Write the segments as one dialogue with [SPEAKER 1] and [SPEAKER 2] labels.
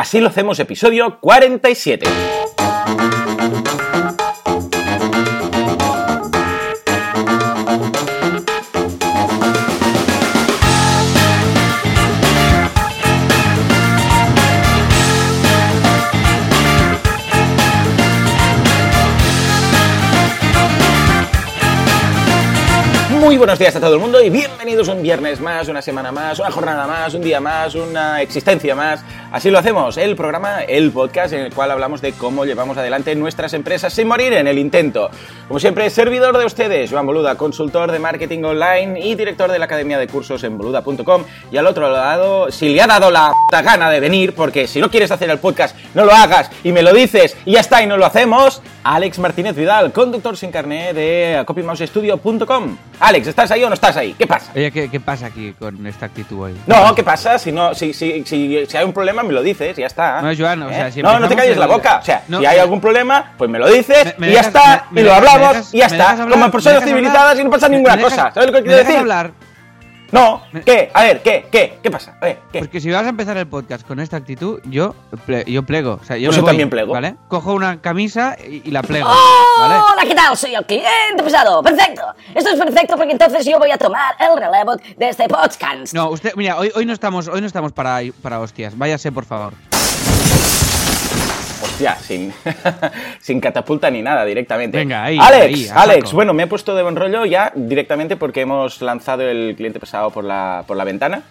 [SPEAKER 1] Así lo hacemos, episodio 47. Muy buenos días a todo el mundo y bienvenidos un viernes más, una semana más, una jornada más, un día más, una existencia más. Así lo hacemos, el programa, el podcast en el cual hablamos de cómo llevamos adelante nuestras empresas sin morir en el intento. Como siempre, servidor de ustedes, Joan Boluda, consultor de marketing online y director de la Academia de Cursos en boluda.com. Y al otro lado, si le ha dado la puta gana de venir, porque si no quieres hacer el podcast, no lo hagas y me lo dices y ya está y no lo hacemos, Alex Martínez Vidal, conductor sin carné de copymousestudio.com. Alex, ¿estás ahí o no estás ahí? ¿Qué pasa?
[SPEAKER 2] Oye, ¿qué, qué pasa aquí con esta actitud hoy?
[SPEAKER 1] No, ¿qué pasa? Si, no, si, si, si, si hay un problema, me lo dices ya está.
[SPEAKER 2] No, Joan, o sea,
[SPEAKER 1] ¿Eh?
[SPEAKER 2] si
[SPEAKER 1] no, no te calles la boca. O sea,
[SPEAKER 2] No,
[SPEAKER 1] si hay algún problema, pues me lo dices
[SPEAKER 2] Me- me
[SPEAKER 1] y ya está.
[SPEAKER 2] me-
[SPEAKER 1] y lo hablamos
[SPEAKER 2] dejas-
[SPEAKER 1] y ya está.
[SPEAKER 2] hablar,
[SPEAKER 1] Como personas civilizadas
[SPEAKER 2] hablar,
[SPEAKER 1] y no pasa ninguna cosa. ¿Sabes lo que quiero decir?
[SPEAKER 2] hablar?
[SPEAKER 1] No, ¿qué? A ver, ¿qué? ¿Qué? ¿Qué pasa? A ver, ¿qué?
[SPEAKER 2] Porque si vas a empezar el podcast con esta actitud, yo, ple- yo plego. O sea, yo,
[SPEAKER 1] Pues
[SPEAKER 2] me
[SPEAKER 1] yo
[SPEAKER 2] voy,
[SPEAKER 1] también plego.
[SPEAKER 2] ¿Vale? Cojo una camisa y, y la plego.
[SPEAKER 3] ¡Oh!
[SPEAKER 2] ¿Vale?
[SPEAKER 3] Hola, ¿qué tal? Soy el cliente pesado. Perfecto. Esto es perfecto porque entonces yo voy a tomar el relevo de este podcast.
[SPEAKER 2] No, usted, mira, hoy, hoy no estamos, hoy no estamos para, para hostias. Váyase, por favor.
[SPEAKER 1] Hostia, sin, sin catapulta ni nada, directamente.
[SPEAKER 2] Venga, ahí,
[SPEAKER 1] Alex,
[SPEAKER 2] ahí,
[SPEAKER 1] Alex, bueno, me he puesto de buen rollo ya directamente porque hemos lanzado el cliente pesado por la, por la ventana.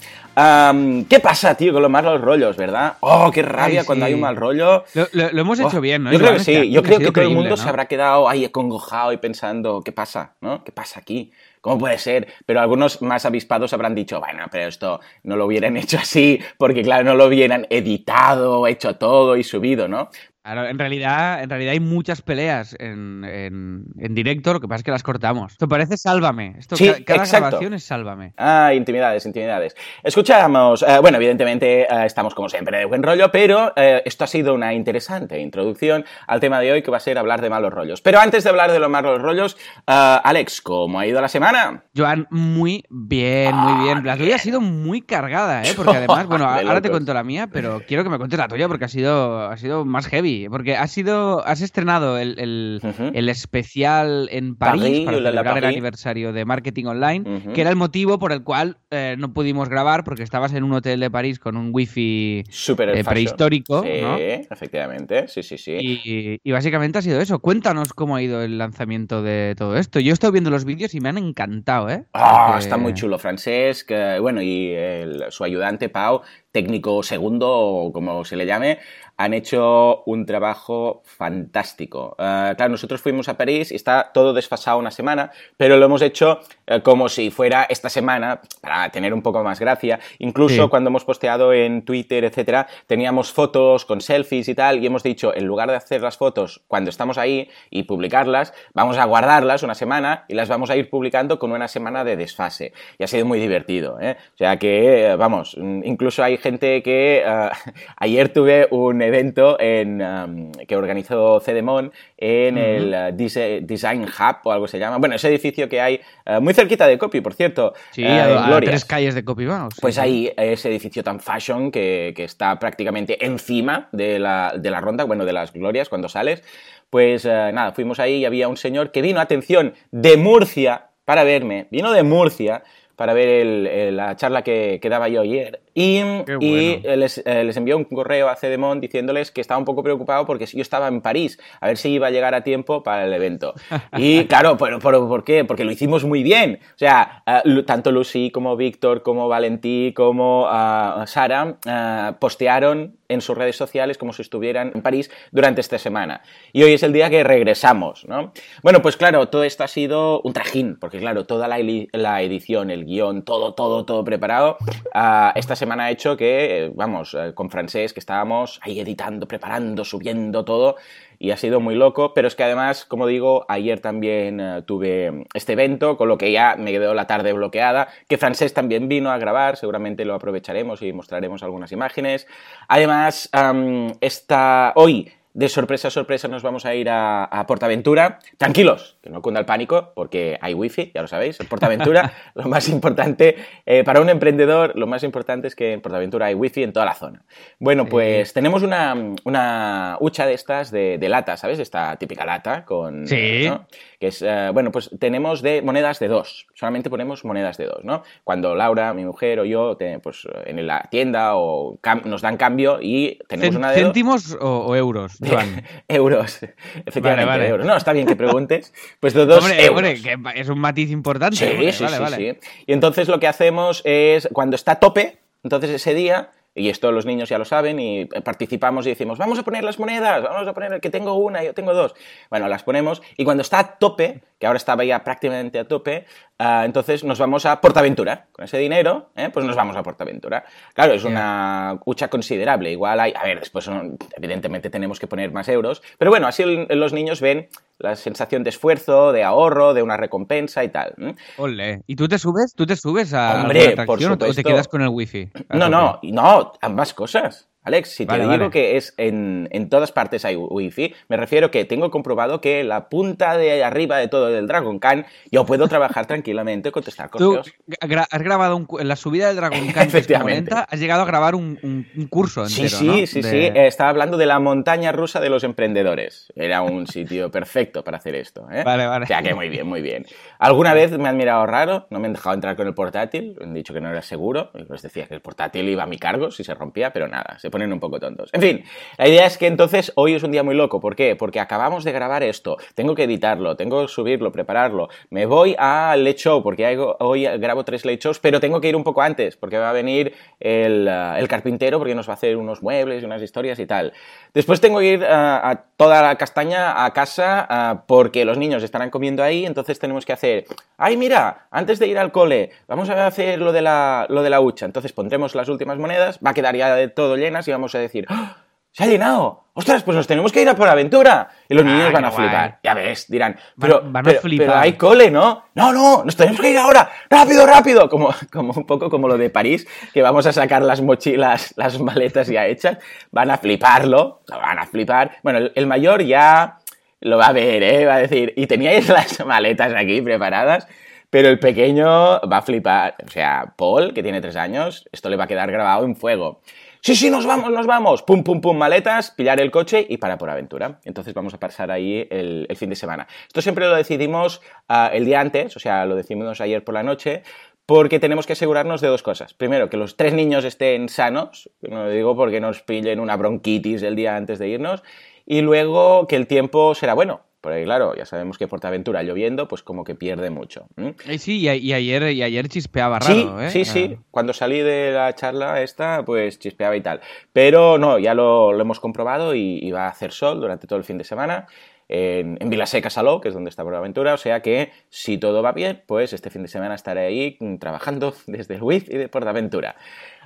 [SPEAKER 1] ¿Qué pasa, tío, con los malos rollos, verdad? Oh, qué rabia
[SPEAKER 2] Ay,
[SPEAKER 1] cuando hay un mal rollo.
[SPEAKER 2] Lo, lo- lo hemos hecho
[SPEAKER 1] Oh,
[SPEAKER 2] bien, ¿no?
[SPEAKER 1] Yo creo que sí. Yo creo que todo el mundo
[SPEAKER 2] ¿no?
[SPEAKER 1] se habrá quedado ahí acongojado y pensando, ¿qué pasa? ¿No? ¿Qué pasa aquí? ¿Cómo puede ser? Pero algunos más avispados habrán dicho, bueno, pero esto no lo hubieran hecho así, porque claro, no lo hubieran editado, hecho todo y subido, ¿no?
[SPEAKER 2] Claro, en realidad, en realidad hay muchas peleas en, en, en directo, lo que pasa es que las cortamos. Esto parece Sálvame. Esto,
[SPEAKER 1] Sí,
[SPEAKER 2] ca- cada
[SPEAKER 1] exacto.
[SPEAKER 2] grabación es Sálvame.
[SPEAKER 1] Ah, intimidades, intimidades. Escuchamos, eh, bueno, evidentemente eh, estamos como siempre de buen rollo, pero eh, esto ha sido una interesante introducción al tema de hoy que va a ser hablar de malos rollos. Pero antes de hablar de los malos rollos, Alex, ¿cómo ha ido la semana?
[SPEAKER 2] Joan, muy bien, muy bien. La tuya ha sido muy cargada, ¿eh? Porque además, bueno, ahora te cuento la mía, pero quiero que me cuentes la tuya porque ha sido, ha sido más heavy. Porque ha sido, has estrenado el, el- especial en París,
[SPEAKER 1] París,
[SPEAKER 2] para celebrar el aniversario de Marketing Online, que era el motivo por el cual eh, no pudimos grabar porque estabas en un hotel de París con un wifi
[SPEAKER 1] Súper
[SPEAKER 2] eh, prehistórico,
[SPEAKER 1] Sí,
[SPEAKER 2] ¿no?
[SPEAKER 1] efectivamente, sí, sí, sí.
[SPEAKER 2] Y, y básicamente ha sido eso. Cuéntanos cómo ha ido el lanzamiento de todo esto. Yo he estado viendo los vídeos y me han encantado, ¿eh?
[SPEAKER 1] Ah,
[SPEAKER 2] Porque-
[SPEAKER 1] está muy chulo. Francesc, que, bueno, y el- su ayudante Pau, técnico segundo, o como se le llame, han hecho un trabajo fantástico. Ah, claro, nosotros fuimos a París y está todo desfasado una semana, pero lo hemos hecho eh, como si fuera esta semana, para tener un poco más gracia. Incluso
[SPEAKER 2] Sí.
[SPEAKER 1] cuando hemos posteado en Twitter, etcétera, teníamos fotos con selfies y tal, y hemos dicho, en lugar de hacer las fotos cuando estamos ahí y publicarlas, vamos a guardarlas una semana y las vamos a ir publicando con una semana de desfase. Y ha sido muy divertido, ¿eh? O sea que, eh, vamos, incluso hay gente que... ah, ayer tuve un evento en, am, que organizó Cedemon en el ah, Dise- Design Hub o algo se llama. Bueno, ese edificio que hay ah, muy cerquita de Copy, por cierto.
[SPEAKER 2] Sí, a, a tres calles de Copybox.
[SPEAKER 1] Pues ahí ese edificio tan fashion que, que está prácticamente encima de la, de la ronda, bueno, de las glorias cuando sales. Pues eh, nada, fuimos ahí y había un señor que vino, atención, de Murcia para verme. Vino de Murcia para ver el- el- la charla que, que daba yo ayer. Y,
[SPEAKER 2] Qué
[SPEAKER 1] y
[SPEAKER 2] bueno.
[SPEAKER 1] les, eh, les envió un correo a Cedemon diciéndoles que estaba un poco preocupado porque yo estaba en París, a ver si iba a llegar a tiempo para el evento. Y claro, ¿por, por, por qué? Porque lo hicimos muy bien. O sea, Lu- tanto Lucy como Víctor, como Valentí, como ah, Sara ah, postearon en sus redes sociales como si estuvieran en París durante esta semana. Y hoy es el día que regresamos, ¿no? Bueno, pues claro, todo esto ha sido un trajín, porque claro, toda la, la edición, el guion, todo, todo, todo preparado, ah, esta semana ha hecho que, eh, vamos, eh, con francés, que estábamos ahí editando, preparando, subiendo todo, y ha sido muy loco, pero es que además, como digo, ayer también eh, tuve este evento, con lo que ya me quedó la tarde bloqueada, que Francés también vino a grabar, seguramente lo aprovecharemos y mostraremos algunas imágenes. Además, am, esta, hoy de sorpresa a sorpresa nos vamos a ir a, a Portaventura. Tranquilos, que no cunda el pánico, porque hay wifi, ya lo sabéis. En Portaventura, lo más importante, eh, para un emprendedor, lo más importante es que en Portaventura hay wifi en toda la zona. Bueno, pues tenemos una, una hucha de estas de, de lata, ¿sabes? Esta típica lata con...
[SPEAKER 2] Sí.
[SPEAKER 1] ¿no? Que es, eh, bueno, pues tenemos de monedas de dos. Solamente ponemos monedas de dos, ¿no? Cuando Laura, mi mujer o yo, te- pues en la tienda o nos dan cambio y tenemos una de dos
[SPEAKER 2] ¿Céntimos o, o euros, Joan?
[SPEAKER 1] euros. Efectivamente,
[SPEAKER 2] Vale, vale.
[SPEAKER 1] euros. No, está bien que preguntes. Pues de dos
[SPEAKER 2] Hombre,
[SPEAKER 1] euros.
[SPEAKER 2] hombre, que es un matiz importante.
[SPEAKER 1] Sí,
[SPEAKER 2] hombre,
[SPEAKER 1] sí,
[SPEAKER 2] vale,
[SPEAKER 1] sí,
[SPEAKER 2] vale.
[SPEAKER 1] sí. Y entonces lo que hacemos es, cuando está a tope, entonces ese día, y esto los niños ya lo saben, y participamos y decimos, vamos a poner las monedas, vamos a poner que tengo una, yo tengo dos. Bueno, las ponemos, y cuando está a tope, que ahora estaba ya prácticamente a tope, ah, entonces nos vamos a Portaventura. Con ese dinero, ¿eh? pues nos vamos a Portaventura. Claro, es una hucha considerable. Igual hay, a ver, después son- evidentemente tenemos que poner más euros, pero bueno, así los niños ven la sensación de esfuerzo, de ahorro, de una recompensa y tal.
[SPEAKER 2] Ole. ¿Y tú te subes? ¿Tú te subes a
[SPEAKER 1] Hombre, por
[SPEAKER 2] atracción o te-
[SPEAKER 1] supuesto.
[SPEAKER 2] quedas con el wifi?
[SPEAKER 1] No, no, no, ambas cosas. Alex, si te digo
[SPEAKER 2] vale.
[SPEAKER 1] que es en, en todas partes hay wifi, me refiero que tengo comprobado que la punta de arriba de todo del Dragon Khan yo puedo trabajar tranquilamente, contestar
[SPEAKER 2] Tú
[SPEAKER 1] correos.
[SPEAKER 2] gra- has grabado un la subida del Dragon Khan
[SPEAKER 1] Efectivamente.
[SPEAKER 2] has llegado a grabar un, un- un curso entero,
[SPEAKER 1] Sí, sí,
[SPEAKER 2] ¿no?
[SPEAKER 1] sí,
[SPEAKER 2] De-
[SPEAKER 1] sí. Eh, estaba hablando de la montaña rusa de los emprendedores. Era un sitio perfecto para hacer esto. ¿eh?
[SPEAKER 2] Vale, vale.
[SPEAKER 1] O sea que muy bien, muy bien. ¿Alguna vez me han mirado raro? No me han dejado entrar con el portátil. Me han dicho que no era seguro. Les decía que el portátil iba a mi cargo si se rompía, pero nada, se ponen un poco tontos. En fin, la idea es que entonces hoy es un día muy loco. ¿Por qué? Porque acabamos de grabar esto. Tengo que editarlo, tengo que subirlo, prepararlo. Me voy al late show, porque hoy grabo tres late shows, pero tengo que ir un poco antes, porque va a venir el, ah, el carpintero, porque nos va a hacer unos muebles y unas historias y tal. Después tengo que ir ah, a toda la castaña a casa, ah, porque los niños estarán comiendo ahí, entonces tenemos que hacer, ay mira, antes de ir al cole, vamos a hacer lo de la, lo de la hucha. Entonces pondremos las últimas monedas, va a quedar ya de todo y vamos a decir, ¡Ah! ¡Se ha llenado! ¡Ostras, pues nos tenemos que ir a por aventura! Y los
[SPEAKER 2] Ah,
[SPEAKER 1] niños van a flipar.
[SPEAKER 2] guay.
[SPEAKER 1] Ya ves, dirán,
[SPEAKER 2] Van-
[SPEAKER 1] pero,
[SPEAKER 2] van a
[SPEAKER 1] pero,
[SPEAKER 2] flipar.
[SPEAKER 1] pero hay cole, ¿no? No, no, nos tenemos que ir ahora. ¡Rápido, rápido! Como, como un poco como lo de París, que vamos a sacar las mochilas, las maletas ya hechas. Van a fliparlo, lo van a flipar. Bueno, el, el mayor ya lo va a ver, ¿eh? Va a decir, y teníais las maletas aquí preparadas. Pero el pequeño va a flipar. O sea, Paul, que tiene tres años, esto le va a quedar grabado en fuego. Sí, sí, nos vamos, nos vamos. Pum, pum, pum, maletas, pillar el coche y para por aventura. Entonces vamos a pasar ahí el, fin de semana. Esto siempre lo decidimos ah, el día antes, o sea, lo decidimos ayer por la noche, porque tenemos que asegurarnos de dos cosas. Primero, que los tres niños estén sanos, no lo digo porque nos pillen una bronquitis el día antes de irnos, y luego que el tiempo será bueno. Porque claro, ya sabemos que Portaventura lloviendo, pues como que pierde mucho. ¿m?
[SPEAKER 2] Eh, sí, y, a- y ayer, y ayer chispeaba
[SPEAKER 1] Sí,
[SPEAKER 2] raro, ¿eh?
[SPEAKER 1] sí, sí.
[SPEAKER 2] Ah.
[SPEAKER 1] Cuando salí de la charla esta, pues chispeaba y tal. Pero no, ya lo, lo hemos comprobado y, y va a hacer sol durante todo el fin de semana en, en Vilaseca Saló, que es donde está Portaventura. O sea que si todo va bien, pues este fin de semana estaré ahí mm, trabajando desde el WIF y de Portaventura.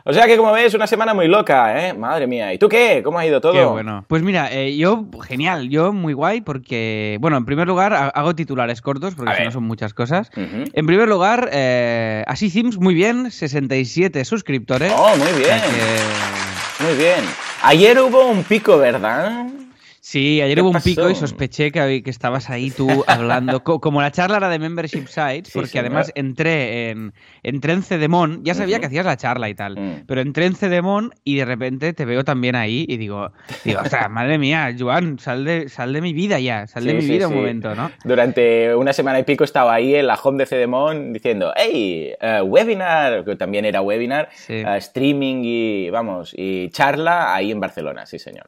[SPEAKER 1] O sea que como ves, una semana muy loca, ¿eh? Madre mía. ¿Y tú qué? ¿Cómo ha ido todo?
[SPEAKER 2] Qué bueno. Pues mira, eh, yo, genial, yo muy guay porque, bueno, en primer lugar, ha- hago titulares cortos porque si no son muchas cosas. En primer lugar, eh, así Sims, muy bien, 67 suscriptores.
[SPEAKER 1] Oh, muy
[SPEAKER 2] O
[SPEAKER 1] bien.
[SPEAKER 2] sea que-
[SPEAKER 1] Muy bien. Ayer hubo un pico, ¿verdad?
[SPEAKER 2] Sí, ayer
[SPEAKER 1] ¿Qué
[SPEAKER 2] hubo un
[SPEAKER 1] pasó?
[SPEAKER 2] pico y sospeché que, que estabas ahí tú hablando. Co- Como la charla era de Membership Sites, porque además entré en, entré en Cedemon, ya sabía que hacías la charla y tal,
[SPEAKER 1] Mm.
[SPEAKER 2] pero entré en Cedemon y de repente te veo también ahí y digo, digo ostras, madre mía, Joan, sal de, sal de mi vida ya, sal de mi vida un momento, ¿no?
[SPEAKER 1] Durante una semana y pico estaba ahí en la home de Cedemon diciendo, hey, eh, webinar, que también era webinar, eh, streaming y, vamos, y charla ahí en Barcelona, sí señor.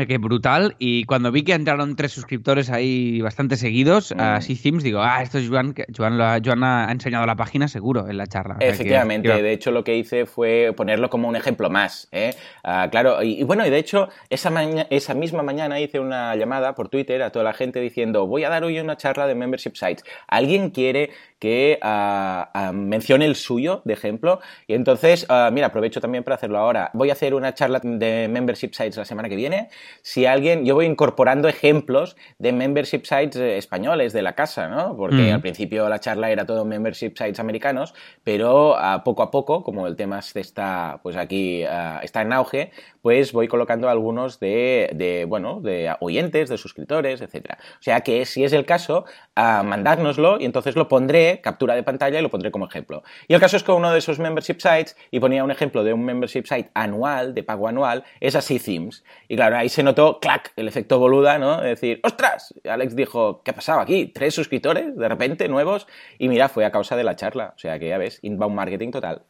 [SPEAKER 2] Eh, que brutal. Y cuando vi que entraron tres suscriptores ahí bastante seguidos,
[SPEAKER 1] Mm.
[SPEAKER 2] a Sims, digo, ah, esto es Joan, que Joan, lo ha, Joan ha enseñado la página seguro en la charla. O sea que-
[SPEAKER 1] Efectivamente, de hecho lo que hice fue ponerlo como un ejemplo más. ¿eh? Ah, claro, y, y bueno, y de hecho esa, esa misma mañana hice una llamada por Twitter a toda la gente diciendo voy a dar hoy una charla de Membership Sites. ¿Alguien quiere que ah, mencione el suyo de ejemplo. Y entonces, ah, mira, aprovecho también para hacerlo ahora. Voy a hacer una charla de membership sites la semana que viene. Si alguien, yo voy incorporando ejemplos de membership sites eh, españoles de la casa, ¿no? Porque
[SPEAKER 2] Mm.
[SPEAKER 1] al principio la charla era todo membership sites americanos, pero poco a poco, como el tema este está, pues aquí está en auge, pues voy colocando algunos de, de, bueno, de oyentes, de suscriptores, etcétera. O sea que si es el caso, mandádnoslo y entonces lo pondré, captura de pantalla y lo pondré como ejemplo. Y el caso es que uno de esos membership sites, y ponía un ejemplo de un membership site anual, de pago anual, es así Themes. Y claro, ahí se notó, clac, el efecto boluda, ¿no? De decir, ¡ostras! Alex dijo, ¿qué ha pasado aquí? ¿Tres suscriptores de repente nuevos? Y mira, fue a causa de la charla. O sea que ya ves, inbound marketing total.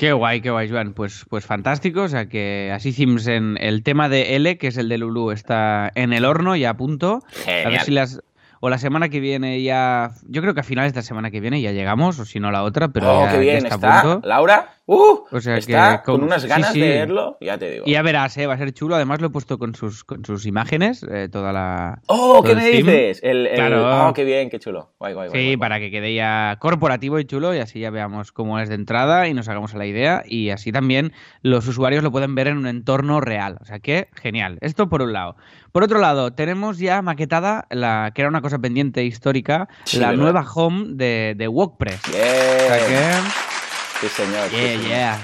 [SPEAKER 2] Qué guay, qué guay, Joan. Pues, pues fantástico. O sea que así en el tema de L, que es el de Lulu, está en el horno y a punto. A ver
[SPEAKER 1] Genial.
[SPEAKER 2] si las. O la semana que viene ya. Yo creo que a finales de la semana que viene ya llegamos, o si no la otra, pero
[SPEAKER 1] oh,
[SPEAKER 2] ya,
[SPEAKER 1] qué
[SPEAKER 2] ya
[SPEAKER 1] bien
[SPEAKER 2] está,
[SPEAKER 1] está. Laura, ¡uh!
[SPEAKER 2] O sea que
[SPEAKER 1] está con,
[SPEAKER 2] con-
[SPEAKER 1] unas
[SPEAKER 2] sí,
[SPEAKER 1] ganas
[SPEAKER 2] sí.
[SPEAKER 1] de verlo, ya te digo.
[SPEAKER 2] Y ya verás, ¿eh? va a ser chulo. Además lo he puesto con sus, con sus imágenes, eh, toda la.
[SPEAKER 1] ¡Oh, qué me
[SPEAKER 2] theme.
[SPEAKER 1] dices! El, el-
[SPEAKER 2] Claro.
[SPEAKER 1] ¡Oh, qué bien, qué chulo! Guay, guay,
[SPEAKER 2] Sí,
[SPEAKER 1] guay,
[SPEAKER 2] para que quede ya corporativo y chulo y así ya veamos cómo es de entrada y nos hagamos a la idea y así también los usuarios lo pueden ver en un entorno real. O sea que genial. Esto por un lado. Por otro lado, tenemos ya maquetada la que era una cosa pendiente histórica,
[SPEAKER 1] Sí,
[SPEAKER 2] la
[SPEAKER 1] ¿verdad?
[SPEAKER 2] nueva home de, de WordPress.
[SPEAKER 1] Bien.
[SPEAKER 2] O sea que...
[SPEAKER 1] Sí, señor. sí,
[SPEAKER 2] Yeah,
[SPEAKER 1] señor.
[SPEAKER 2] yeah.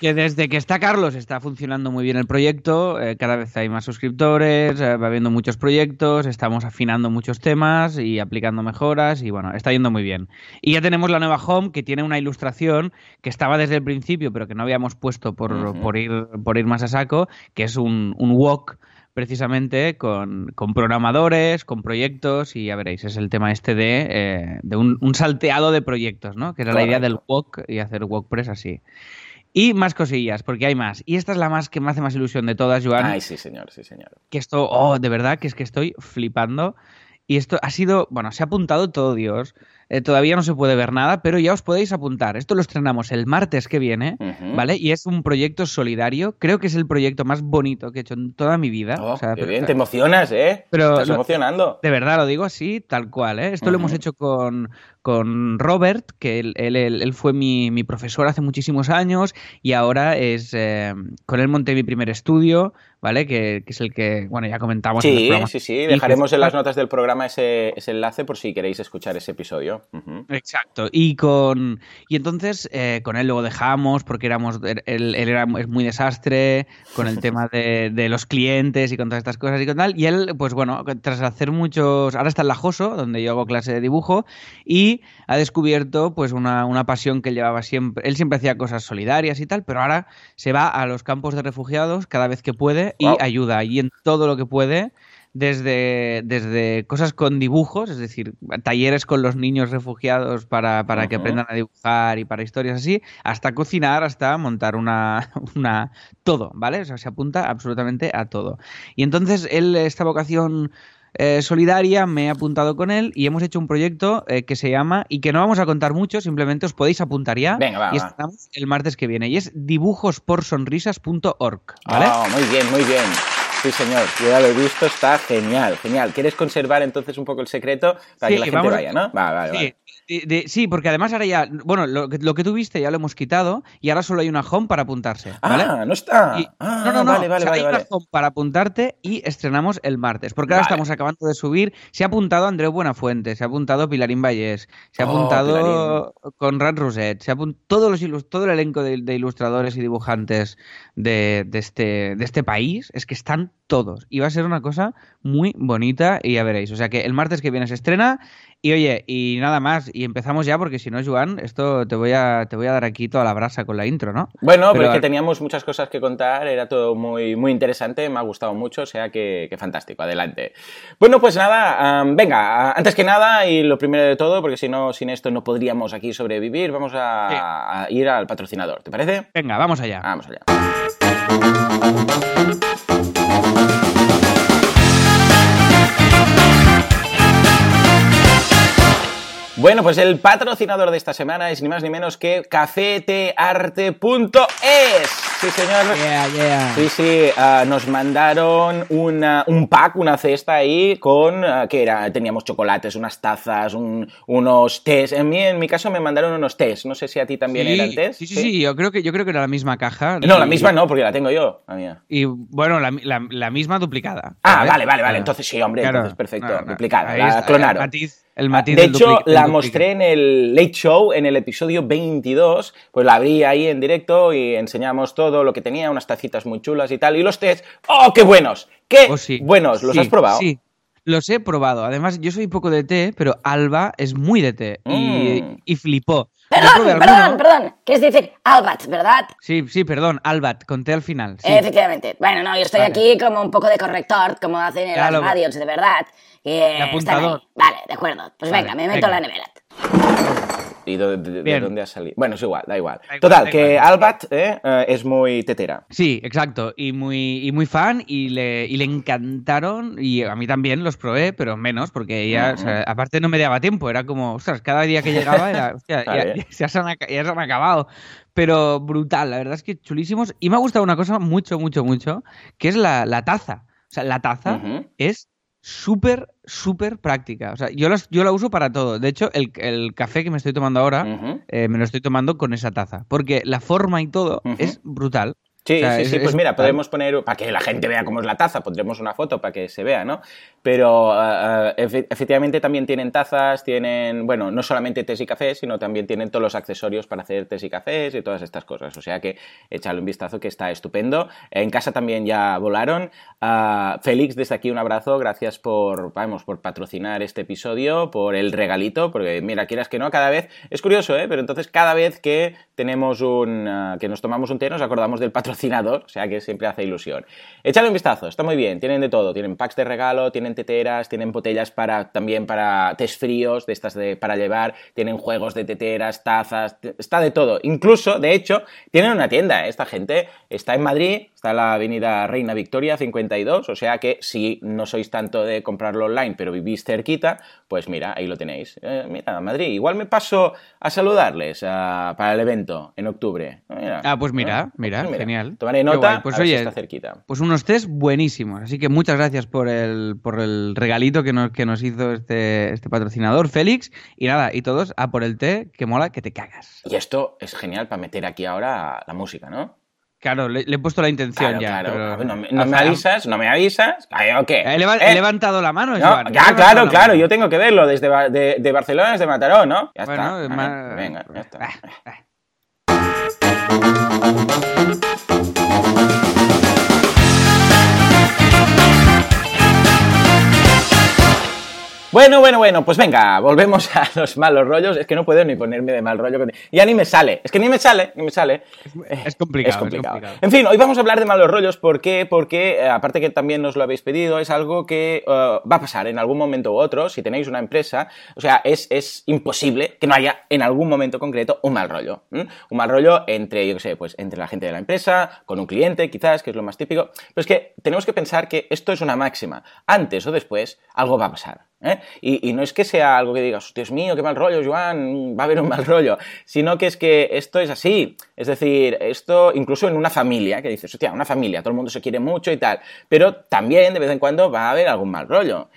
[SPEAKER 2] Que desde que está Carlos está funcionando muy bien el proyecto, eh, cada vez hay más suscriptores, eh, va habiendo muchos proyectos, estamos afinando muchos temas y aplicando mejoras y bueno, está yendo muy bien. Y ya tenemos la nueva home que tiene una ilustración que estaba desde el principio pero que no habíamos puesto por, por, ir, por ir más a saco, que es un, un walk precisamente con, con programadores, con proyectos y ya veréis, es el tema este de, eh, de un, un salteado de proyectos, ¿no? Que era la idea del walk y hacer WordPress así. Y más cosillas, porque hay más. Y esta es la más que me hace más ilusión de todas, Joan.
[SPEAKER 1] Ay, sí, señor, sí, señor.
[SPEAKER 2] Que esto, oh, de verdad, que es que estoy flipando. Y esto ha sido, bueno, se ha apuntado todo Dios. Eh, todavía no se puede ver nada, pero ya os podéis apuntar. Esto lo estrenamos el martes que viene. ¿vale? Y es un proyecto solidario. Creo que es el proyecto más bonito que he hecho en toda mi vida.
[SPEAKER 1] Oh,
[SPEAKER 2] O sea,
[SPEAKER 1] qué
[SPEAKER 2] pero-
[SPEAKER 1] bien, te emocionas, ¿eh?
[SPEAKER 2] Pero
[SPEAKER 1] Estás
[SPEAKER 2] lo-
[SPEAKER 1] emocionando.
[SPEAKER 2] de verdad, lo digo así, tal cual. ¿eh? Esto lo hemos hecho con, con Robert, que él, él- él- fue mi, mi profesor hace muchísimos años y ahora es eh, con él monté mi primer estudio, ¿vale? Que, que es el que, bueno, ya comentamos. en
[SPEAKER 1] Sí,
[SPEAKER 2] programas.
[SPEAKER 1] sí, sí. Dejaremos en las notas del programa ese, ese enlace por si queréis escuchar ese episodio.
[SPEAKER 2] Exacto. Y con y entonces eh, con él luego dejamos porque éramos él, él era es muy desastre con el tema de, de los clientes y con todas estas cosas y con tal. Y él, pues bueno, tras hacer muchos, ahora está en la Joso, donde yo hago clase de dibujo y ha descubierto pues una, una pasión que él llevaba siempre. Él siempre hacía cosas solidarias y tal, pero ahora se va a los campos de refugiados cada vez que puede y
[SPEAKER 1] Wow.
[SPEAKER 2] ayuda y en todo lo que puede desde, desde cosas con dibujos, es decir, talleres con los niños refugiados para, para que aprendan a dibujar y para historias así, hasta cocinar, hasta montar una, una... todo, ¿vale? O sea, se apunta absolutamente a todo. Y entonces él, esta vocación eh, solidaria, me he apuntado con él y hemos hecho un proyecto eh, que se llama, y que no vamos a contar mucho, simplemente os podéis apuntar ya.
[SPEAKER 1] Venga, va,
[SPEAKER 2] y estamos el martes que viene. Y es dibujosporsonrisas.org, ¿vale?
[SPEAKER 1] Ah, muy bien, muy bien. Sí, señor. Yo ya lo he visto, está genial, genial. ¿Quieres conservar entonces un poco el secreto para
[SPEAKER 2] Sí,
[SPEAKER 1] que la gente
[SPEAKER 2] vamos
[SPEAKER 1] vaya, no? Vale,
[SPEAKER 2] Sí,
[SPEAKER 1] vale.
[SPEAKER 2] de- de- sí, porque además ahora ya, bueno, lo, que- lo que tú viste ya lo hemos quitado y ahora solo hay una home para apuntarse, ¿vale?
[SPEAKER 1] Ah, no está.
[SPEAKER 2] Y-
[SPEAKER 1] ah,
[SPEAKER 2] no, no, no.
[SPEAKER 1] vale, vale,
[SPEAKER 2] o sea, hay una home para apuntarte y estrenamos el martes. Porque ahora estamos acabando de subir. Se ha apuntado Andreu Buenafuente, se ha apuntado Pilarín Vallés, se ha
[SPEAKER 1] Oh,
[SPEAKER 2] apuntado Conrad Roset, se ha apuntado todos los todo el elenco de, de ilustradores y dibujantes de, de este, de este país. Es que están todos. Y va a ser una cosa muy bonita y ya veréis. O sea que el martes que viene se estrena. Y oye, y nada más. Y empezamos ya porque si no, Joan, esto te voy a, te voy a dar aquí toda la brasa con la intro, ¿no?
[SPEAKER 1] Bueno, pero,
[SPEAKER 2] Pero-
[SPEAKER 1] es que teníamos muchas cosas que contar, era todo muy, muy interesante, me ha gustado mucho, o sea que, que fantástico, adelante. Bueno, pues nada, venga, antes que nada y lo primero de todo, porque si no, sin esto no podríamos aquí sobrevivir, vamos a, a ir al patrocinador, ¿te parece?
[SPEAKER 2] Venga, vamos allá.
[SPEAKER 1] Vamos allá. Bueno, pues el patrocinador de esta semana es ni más ni menos que cafetearte.es. Sí, señor.
[SPEAKER 2] Yeah, yeah.
[SPEAKER 1] Sí, sí, ah, nos mandaron una- un pack, una cesta ahí con, ah, ¿qué era? Teníamos chocolates, unas tazas, un- unos tés. En mí, en mi caso, me mandaron unos tés. No sé si a ti también
[SPEAKER 2] Sí,
[SPEAKER 1] eran tés.
[SPEAKER 2] Sí, sí, sí, yo creo que yo creo que era la misma caja.
[SPEAKER 1] No, la misma no, porque la tengo yo, la mía.
[SPEAKER 2] Y bueno, la, la- la misma duplicada.
[SPEAKER 1] Ah, vale, vale, vale.
[SPEAKER 2] Ah,
[SPEAKER 1] Entonces sí, hombre,
[SPEAKER 2] claro.
[SPEAKER 1] entonces perfecto.
[SPEAKER 2] No, no,
[SPEAKER 1] Duplicada, la clonaron.
[SPEAKER 2] El matiz, el matiz
[SPEAKER 1] de
[SPEAKER 2] del
[SPEAKER 1] hecho, la. Mostré en el Late Show, en el episodio 22, pues la abrí ahí en directo y enseñamos todo lo que tenía, unas tacitas muy chulas y tal, y los test, ¡oh, qué buenos! ¡Qué
[SPEAKER 2] Oh, sí.
[SPEAKER 1] buenos! ¿Los
[SPEAKER 2] Sí,
[SPEAKER 1] has probado?
[SPEAKER 2] Sí, los he probado. Además, yo soy poco de té, pero Alba es muy de té y,
[SPEAKER 1] Mm.
[SPEAKER 2] y flipó.
[SPEAKER 3] Perdón,
[SPEAKER 2] alguno-
[SPEAKER 3] perdón, perdón. ¿Quieres decir Albat, verdad?
[SPEAKER 2] Sí, sí, perdón, Albat, con té al final. sí.
[SPEAKER 3] Efectivamente. Bueno, no, yo estoy
[SPEAKER 2] Vale.
[SPEAKER 3] aquí como un poco de corrector, como hacen en
[SPEAKER 2] Claro.
[SPEAKER 3] las radios, de verdad. Que están
[SPEAKER 2] apuntador.
[SPEAKER 3] ahí. Vale, de acuerdo. Pues
[SPEAKER 2] Vale,
[SPEAKER 3] venga, me meto en la nevera.
[SPEAKER 1] ¿Y de, de- de
[SPEAKER 2] Bien.
[SPEAKER 1] dónde ha salido? Bueno, es igual, da igual.
[SPEAKER 2] Da igual,
[SPEAKER 1] Total,
[SPEAKER 2] da
[SPEAKER 1] que
[SPEAKER 2] igual.
[SPEAKER 1] Albat eh, eh, es muy tetera.
[SPEAKER 2] Sí, exacto. Y muy, y muy fan y le, y le encantaron. Y a mí también los probé, pero menos, porque ella, o sea, aparte no me daba tiempo. Era como, ostras, cada día que llegaba era, hostia, ya, ya- ya se han, aca- ya se han acabado. Pero brutal, la verdad es que chulísimos. Y me ha gustado una cosa mucho, mucho, mucho, que es la, la taza. O sea, la taza es súper, súper práctica. O sea, yo, las, yo la uso para todo. De hecho, el, el café que me estoy tomando ahora, eh, me lo estoy tomando con esa taza. Porque la forma y todo es brutal.
[SPEAKER 1] Sí,
[SPEAKER 2] O sea,
[SPEAKER 1] sí,
[SPEAKER 2] es-
[SPEAKER 1] sí, pues
[SPEAKER 2] es
[SPEAKER 1] mira, podemos poner, para que la gente vea cómo es la taza, pondremos una foto para que se vea, ¿no? Pero efe- efectivamente también tienen tazas, tienen, bueno, no solamente tés y cafés, sino también tienen todos los accesorios para hacer tés y cafés y todas estas cosas. O sea que échale un vistazo que está estupendo. En casa también ya volaron. Ah, Félix, desde aquí un abrazo, gracias por, vamos, por patrocinar este episodio, por el regalito, porque mira, quieras que no, cada vez, es curioso, ¿eh? Pero entonces cada vez que tenemos un, ah, que nos tomamos un té, nos acordamos del o sea que siempre hace ilusión. Échale un vistazo, está muy bien, tienen de todo, tienen packs de regalo, tienen teteras, tienen botellas para, también para tés fríos, de estas de, para llevar, tienen juegos de teteras, tazas, está de todo. Incluso, de hecho, tienen una tienda, ¿eh? esta gente está en Madrid, está la avenida Reina Victoria 52, o sea que si no sois tanto de comprarlo online, pero vivís cerquita, pues mira, ahí lo tenéis. Eh, mira, Madrid, igual me paso a saludarles ah, para el evento en octubre. Mira,
[SPEAKER 2] Ah, pues mira,
[SPEAKER 1] ah,
[SPEAKER 2] mira, genial.
[SPEAKER 1] Tomaré nota,
[SPEAKER 2] guay. Pues
[SPEAKER 1] a ver si
[SPEAKER 2] oye,
[SPEAKER 1] está cerquita.
[SPEAKER 2] Pues unos test buenísimos. Así que muchas gracias por el, por el regalito que nos, que nos hizo este, este patrocinador, Félix. Y nada, y todos a por el té, que mola que te cagas.
[SPEAKER 1] Y esto es genial para meter aquí ahora la música, ¿no?
[SPEAKER 2] Claro, le, le he puesto la intención
[SPEAKER 1] Claro,
[SPEAKER 2] ya.
[SPEAKER 1] claro.
[SPEAKER 2] pero-
[SPEAKER 1] ver, no, me, no me
[SPEAKER 2] Ajá.
[SPEAKER 1] avisas, no me avisas. Ay, ¿o qué?
[SPEAKER 2] He, leva-
[SPEAKER 1] ¿Eh?
[SPEAKER 2] he levantado la mano,
[SPEAKER 1] No,
[SPEAKER 2] Joan.
[SPEAKER 1] Ya, claro,
[SPEAKER 2] la
[SPEAKER 1] claro, yo tengo que verlo desde de, de Barcelona, desde Mataró, ¿no? Ya
[SPEAKER 2] Bueno,
[SPEAKER 1] está. Ah,
[SPEAKER 2] más-
[SPEAKER 1] Venga, ya está.
[SPEAKER 2] Ah, ah.
[SPEAKER 1] Bueno, bueno, bueno, pues venga, volvemos a los malos rollos. Es que no puedo ni ponerme de mal rollo. Ya ni me sale, es que ni me sale, ni me sale.
[SPEAKER 2] es complicado,
[SPEAKER 1] Es complicado.
[SPEAKER 2] es complicado.
[SPEAKER 1] En fin, hoy vamos a hablar de malos rollos. ¿Por qué? Porque, eh, aparte que también nos lo habéis pedido, es algo que eh, va a pasar en algún momento u otro. Si tenéis una empresa, o sea, es, es imposible que no haya en algún momento concreto un mal rollo. Un mal rollo entre, yo qué sé, pues entre la gente de la empresa, con un cliente, quizás, que es lo más típico. Pero es que tenemos que pensar que esto es una máxima. Antes o después, algo va a pasar. ¿Eh? Y, no es que sea algo que digas, Dios mío, qué mal rollo, Joan, va a haber un mal rollo, sino que es que esto es así. Es decir, esto incluso en una familia, que dices, hostia, una familia, todo el mundo se quiere mucho y tal, pero también de vez en cuando va a haber algún mal rollo.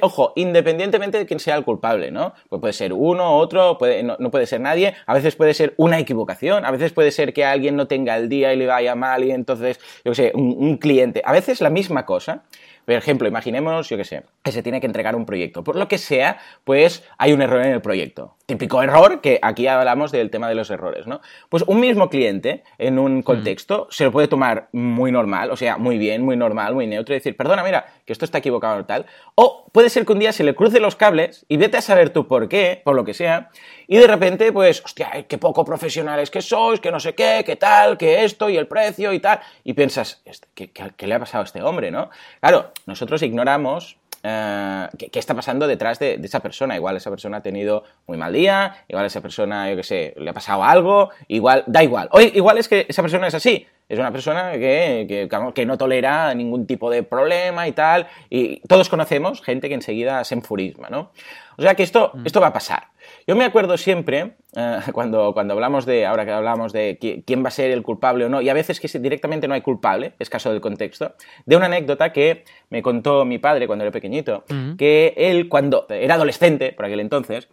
[SPEAKER 1] Ojo, independientemente de quién sea el culpable, ¿no? Pues puede ser uno, otro, puede, no, puede ser nadie, a veces puede ser una equivocación, a veces puede ser que alguien no tenga el día y le vaya mal y entonces, yo qué sé, un cliente, a veces la misma cosa. Por ejemplo, imaginemos, yo qué sé, que se tiene que entregar un proyecto. Por lo que sea, pues hay un error en el proyecto. Típico error, que aquí hablamos del tema de los errores, ¿no? Pues un mismo cliente, en un contexto, se lo puede tomar muy normal, o sea, muy bien, muy normal, muy neutro, y decir, perdona, mira, que esto está equivocado o tal. O puede ser que un día se le cruce los cables y vete a saber tú por qué, por lo que sea, y de repente, pues, hostia, eh, qué poco profesionales que sois, que no sé qué, qué tal, que esto y el precio y tal. Y piensas, "Este, ¿qué, qué, qué le ha pasado a este hombre, no? Claro, nosotros ignoramos eh, qué, qué está pasando detrás de, de esa persona. Igual esa persona ha tenido muy mal día, igual esa persona, yo qué sé, le ha pasado algo, igual, da igual. O igual es que esa persona es así. Es una persona que, que, que no tolera ningún tipo de problema y tal. Y todos conocemos gente que enseguida se enfurisma, ¿no? O sea que esto, esto va a pasar. Yo me acuerdo siempre, eh, cuando, cuando hablamos de, ahora que hablamos de quién va a ser el culpable o no, y a veces que directamente no hay culpable, es caso del contexto, de una anécdota que me contó mi padre cuando era pequeñito, que él cuando era adolescente, por aquel entonces,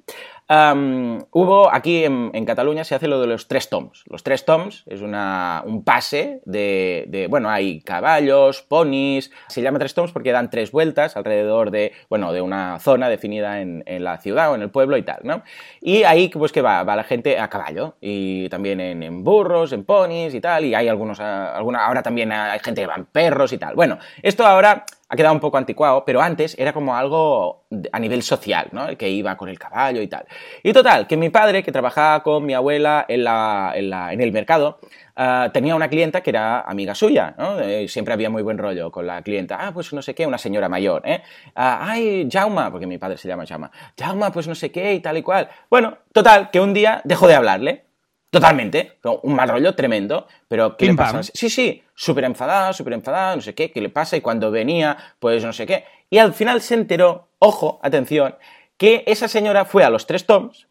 [SPEAKER 1] hubo aquí en, Cataluña se hace lo de los tres toms. Los tres toms es una, un pase de, bueno, hay caballos, ponis, se llama tres toms porque dan tres vueltas alrededor de, bueno, de una zona definida en, la ciudad o en el pueblo y tal, ¿no? Y ahí, pues que va, va la gente a caballo y también en, burros, en ponis y tal, y hay algunos, alguna, ahora también hay gente que va en perros y tal. Bueno, esto ahora ha quedado un poco anticuado, pero antes era como algo a nivel social, ¿no? Que iba con el caballo y tal. Y total, que mi padre, que trabajaba con mi abuela en, la, en, el mercado, ah, tenía una clienta que era amiga suya, ¿no? Eh, siempre había muy buen rollo con la clienta. Ah, pues no sé qué, una señora mayor, ¿eh? Ah, ay, Jauma, porque mi padre se llama Jauma. Jauma, pues no sé qué y tal y cual. Bueno, total, que un día dejó de hablarle. Totalmente, un mal rollo tremendo, pero ¿qué le pasa? Sí, sí, súper enfadada, súper enfadada, no sé qué, qué le pasa, y cuando venía, pues no sé qué. Y al final se enteró, ojo, atención, que esa señora fue a los tres toms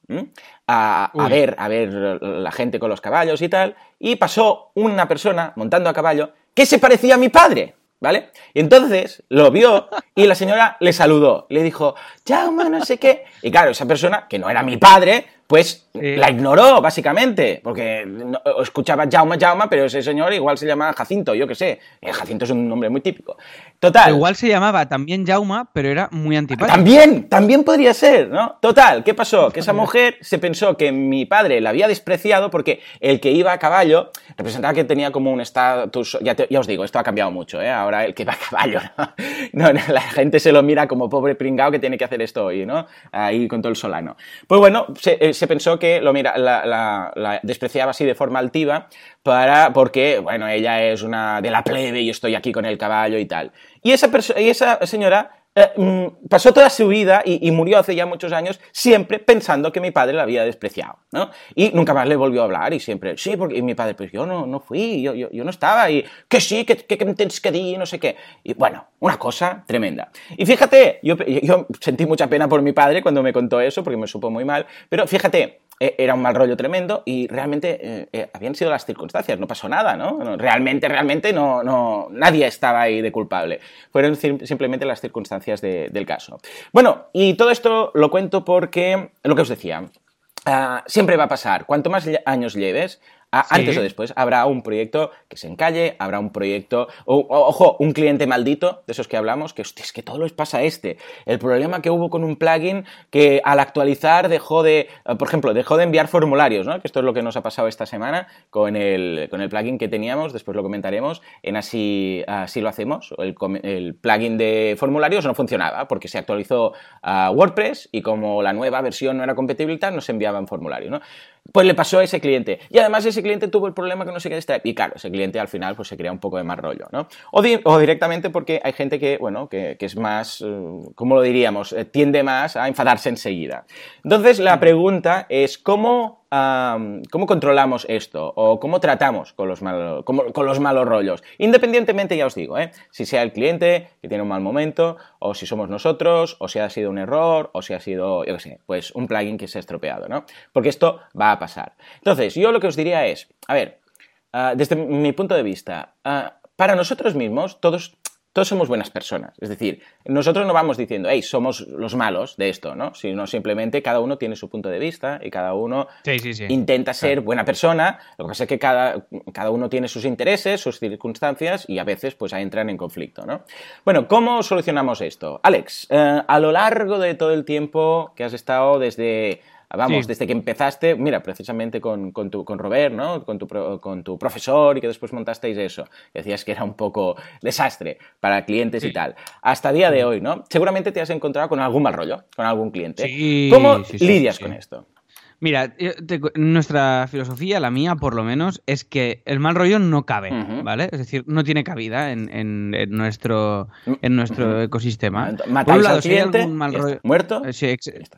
[SPEAKER 1] a, ver, a ver la gente con los caballos y tal, y pasó una persona montando a caballo que se parecía a mi padre. ¿Vale? Y entonces lo vio y la señora le saludó, le dijo, Jaume, no sé qué. Y claro, esa persona, que no era mi padre, pues la ignoró, básicamente, porque escuchaba Jauma, Jauma, pero ese señor igual se llama Jacinto, yo qué sé. Eh, Jacinto es un nombre muy típico. Total.
[SPEAKER 2] igual se llamaba también Jauma, pero era muy antipático.
[SPEAKER 1] También, también podría ser, ¿no? Total, ¿qué pasó? Que esa mujer se pensó que mi padre la había despreciado porque el que iba a caballo representaba que tenía como un estatus. Ya, os digo, esto ha cambiado mucho, ¿eh? Ahora el que va a caballo, ¿no? la gente se lo mira como pobre pringao que tiene que hacer esto hoy, ¿no? Ahí con todo el solano. Pues bueno, se, eh, se pensó que lo mira, la, despreciaba así de forma altiva para, porque, bueno, ella es una de la plebe y estoy aquí con el caballo y tal. Y esa, y esa señora eh, mm, pasó toda su vida y, murió hace ya muchos años siempre pensando que mi padre la había despreciado, ¿no? Y nunca más le volvió a hablar y siempre, sí, porque mi padre, pues yo no, no fui, yo, yo, no estaba y que sí, que, que, que me tienes que decir, no sé qué. Y bueno, una cosa tremenda. Y fíjate, yo, yo sentí mucha pena por mi padre cuando me contó eso porque me supo muy mal, pero fíjate, era un mal rollo tremendo y realmente eh, eh, habían sido las circunstancias, no pasó nada, ¿no? Realmente, realmente no, no, nadie estaba ahí de culpable. Fueron simplemente las circunstancias del caso. Bueno, y todo esto lo cuento porque, lo que os decía, ah, siempre va a pasar. Cuanto más años lleves, antes o después habrá un proyecto que se encalle, habrá un proyecto, ojo, un cliente maldito, de esos que hablamos, que es que todo les pasa a este. El problema que hubo con un plugin que al actualizar dejó de, eh, por ejemplo, dejó de enviar formularios, ¿no? Que esto es lo que nos ha pasado esta semana con el, con el plugin que teníamos, después lo comentaremos, en así, así lo hacemos. El, el plugin de formularios no funcionaba porque se actualizó a WordPress y como la nueva versión no era compatible y tal, no se enviaban formularios, ¿no? Pues le pasó a ese cliente. Y además ese cliente tuvo el problema que no sé qué está. Y claro, ese cliente al final pues se crea un poco de más rollo, ¿no? O, o directamente porque hay gente que, bueno, que, que es más, eh, ¿cómo lo diríamos? Eh, tiende más a enfadarse enseguida. Entonces la pregunta es, ¿cómo cómo controlamos esto o cómo tratamos con los, malos, con los malos rollos. Independientemente, ya os digo, ¿eh? si sea el cliente que tiene un mal momento, o si somos nosotros, o si ha sido un error, o si ha sido, yo qué sé, pues un plugin que se ha estropeado, ¿no? Porque esto va a pasar. Entonces, yo lo que os diría es, a ver, ah, desde mi punto de vista, ah, para nosotros mismos, todos todos somos buenas personas. Es decir, nosotros no vamos diciendo, hey, somos los malos de esto, ¿no? Sino simplemente cada uno tiene su punto de vista y cada uno intenta ser buena persona. Lo que pasa es que cada, cada, uno tiene sus intereses, sus circunstancias y a veces pues entran en conflicto, ¿no? Bueno, ¿cómo solucionamos esto? Alex, eh, a lo largo de todo el tiempo que has estado desde Vamos, desde que empezaste, mira, precisamente con, con, tu, con Robert, ¿no? Con tu, con tu profesor y que después montasteis eso. Decías que era un poco desastre para clientes y tal. Hasta día de hoy, ¿no? Seguramente te has encontrado con algún mal rollo, con algún cliente. ¿Cómo lidias con esto?
[SPEAKER 2] Mira, nuestra filosofía, la mía por lo menos, es que el mal rollo no cabe, ¿vale? Es decir, no tiene cabida en, nuestro, en nuestro ecosistema.
[SPEAKER 1] por un lado, si hay algún mal rollo... ¿Muerto?
[SPEAKER 2] Eh, sí,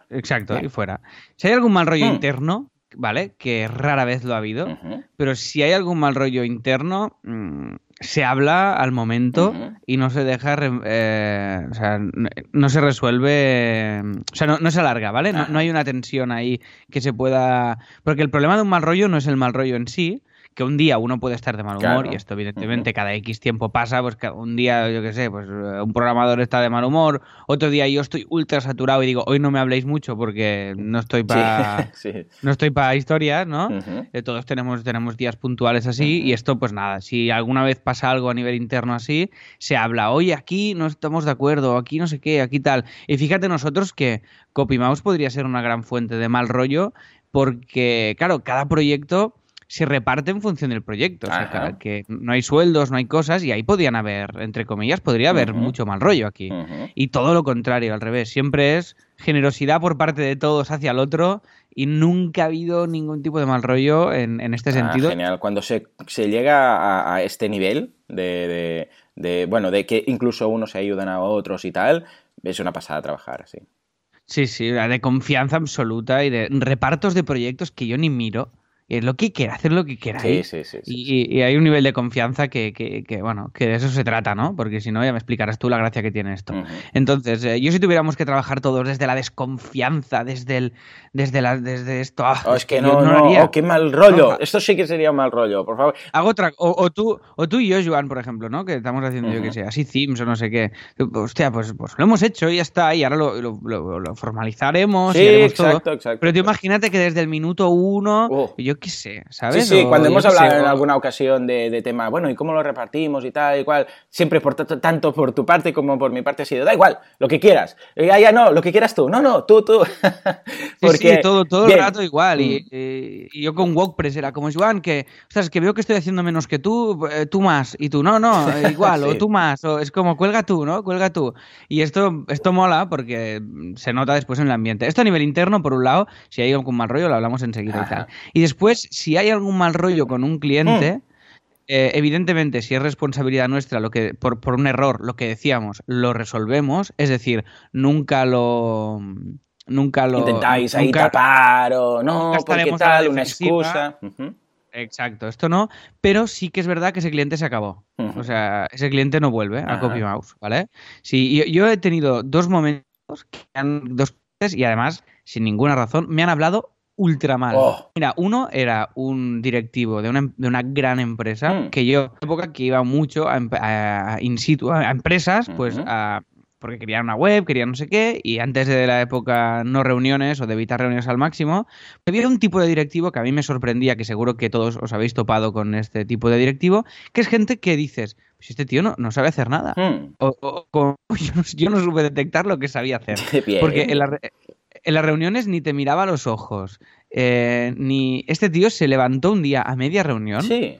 [SPEAKER 2] exacto, y fuera. Si hay algún mal rollo mm. interno, ¿vale? Que rara vez lo ha habido, pero si hay algún mal rollo interno, mm, se habla al momento y no se deja, re- eh, o sea, no, no se resuelve, o sea, no, no se alarga, ¿vale? No, no hay una tensión ahí que se pueda... Porque el problema de un mal rollo no es el mal rollo en sí, que un día uno puede estar de mal humor
[SPEAKER 1] Claro.
[SPEAKER 2] y esto evidentemente cada X tiempo pasa, pues que un día, yo qué sé, pues eh, un programador está de mal humor, otro día yo estoy ultra saturado y digo, hoy no me habléis mucho porque no estoy para...
[SPEAKER 1] Sí, sí.
[SPEAKER 2] No estoy para historias, ¿no? Eh, todos tenemos, tenemos días puntuales así y esto pues nada, si alguna vez pasa algo a nivel interno así, se habla, oye, aquí no estamos de acuerdo, aquí no sé qué, aquí tal. Y fíjate nosotros que CopyMouse podría ser una gran fuente de mal rollo porque, claro, cada proyecto se reparte en función del proyecto. O sea, que no hay sueldos, no hay cosas y ahí podían haber, entre comillas, podría haber mucho mal rollo aquí. Y todo lo contrario, al revés. Siempre es generosidad por parte de todos hacia el otro y nunca ha habido ningún tipo de mal rollo en, en este
[SPEAKER 1] Ah,
[SPEAKER 2] sentido.
[SPEAKER 1] genial. Cuando se, se llega a, a este nivel de, de- de, bueno, de que incluso unos se ayudan a otros y tal, es una pasada trabajar así.
[SPEAKER 2] Sí, sí, la de confianza absoluta y de repartos de proyectos que yo ni miro. Lo que quiera, hacer lo que queráis.
[SPEAKER 1] sí, sí. sí.
[SPEAKER 2] Y, y hay un nivel de confianza que, que- que, bueno, que de eso se trata, ¿no? Porque si no, ya me explicarás tú la gracia que tiene esto. Entonces, eh, yo si tuviéramos que trabajar todos desde la desconfianza, desde el, desde la, desde esto, ah,
[SPEAKER 1] Oh, es que no, no,
[SPEAKER 2] haría.
[SPEAKER 1] oh, qué mal rollo.
[SPEAKER 2] No.
[SPEAKER 1] Esto sí que sería un mal rollo, por favor.
[SPEAKER 2] Hago otra, o, o tú, o tú y yo, Joan, por ejemplo, ¿no? Que estamos haciendo, yo que sé, así themes o no sé qué. Hostia, pues, pues lo hemos hecho y ya está, y ahora lo, lo- lo- lo formalizaremos y
[SPEAKER 1] Sí,
[SPEAKER 2] todo.
[SPEAKER 1] exacto, exacto.
[SPEAKER 2] Pero tú imagínate que desde el minuto uno,
[SPEAKER 1] Oh.
[SPEAKER 2] yo qué sé, ¿sabes?
[SPEAKER 1] Sí, sí, cuando hemos
[SPEAKER 2] sé,
[SPEAKER 1] hablado en
[SPEAKER 2] o-
[SPEAKER 1] alguna ocasión de, de tema, bueno, ¿y cómo lo repartimos y tal y cual? Siempre por tanto por tu parte como por mi parte ha sido, da igual, lo que quieras. Eh, Ya, ya, no, lo que quieras tú. No, no, tú, tú.
[SPEAKER 2] Sí, sí, todo, todo el rato igual. Y,
[SPEAKER 1] Mm.
[SPEAKER 2] y- y yo con WordPress era como, Joan, que, ostras, que veo que estoy haciendo menos que tú, eh, tú más. Y tú, no, no, eh, igual, o tú más. O es como, cuelga tú, ¿no? Cuelga tú. Y esto, esto mola porque se nota después en el ambiente. Esto a nivel interno, por un lado, si hay algún mal rollo, lo hablamos enseguida y tal. Y después, si hay algún mal rollo con un cliente. eh, evidentemente, si es responsabilidad nuestra, lo que por, por un error, lo que decíamos, lo resolvemos. Es decir, nunca lo. Nunca lo.
[SPEAKER 1] Intentáis ahí
[SPEAKER 2] nunca-
[SPEAKER 1] tapar o no, porque tal, una excusa.
[SPEAKER 2] Exacto, esto no, pero sí que es verdad que ese cliente se acabó. O sea, ese cliente no vuelve a
[SPEAKER 1] Ajá.
[SPEAKER 2] CopyMouse, ¿vale? Sí, yo, yo he tenido dos momentos que han dos veces y además, sin ninguna razón, me han hablado ultra mal.
[SPEAKER 1] Oh.
[SPEAKER 2] Mira, uno era un directivo de una, em- de una gran empresa
[SPEAKER 1] Mm.
[SPEAKER 2] que yo, en época que iba mucho a, a- a in situ, a, a empresas, pues a- porque querían una web, querían no sé qué, y antes de la época no reuniones o de evitar reuniones al máximo, había un tipo de directivo que a mí me sorprendía, que seguro que todos os habéis topado con este tipo de directivo, que es gente que dices, pues este tío no, no sabe hacer nada.
[SPEAKER 1] Mm.
[SPEAKER 2] O, o- o- yo, no, yo no supe detectar lo que sabía hacer.
[SPEAKER 1] Bien.
[SPEAKER 2] Porque en, la en las reuniones ni te miraba a los ojos. eh, ni este tío se levantó un día a media reunión.
[SPEAKER 1] Sí.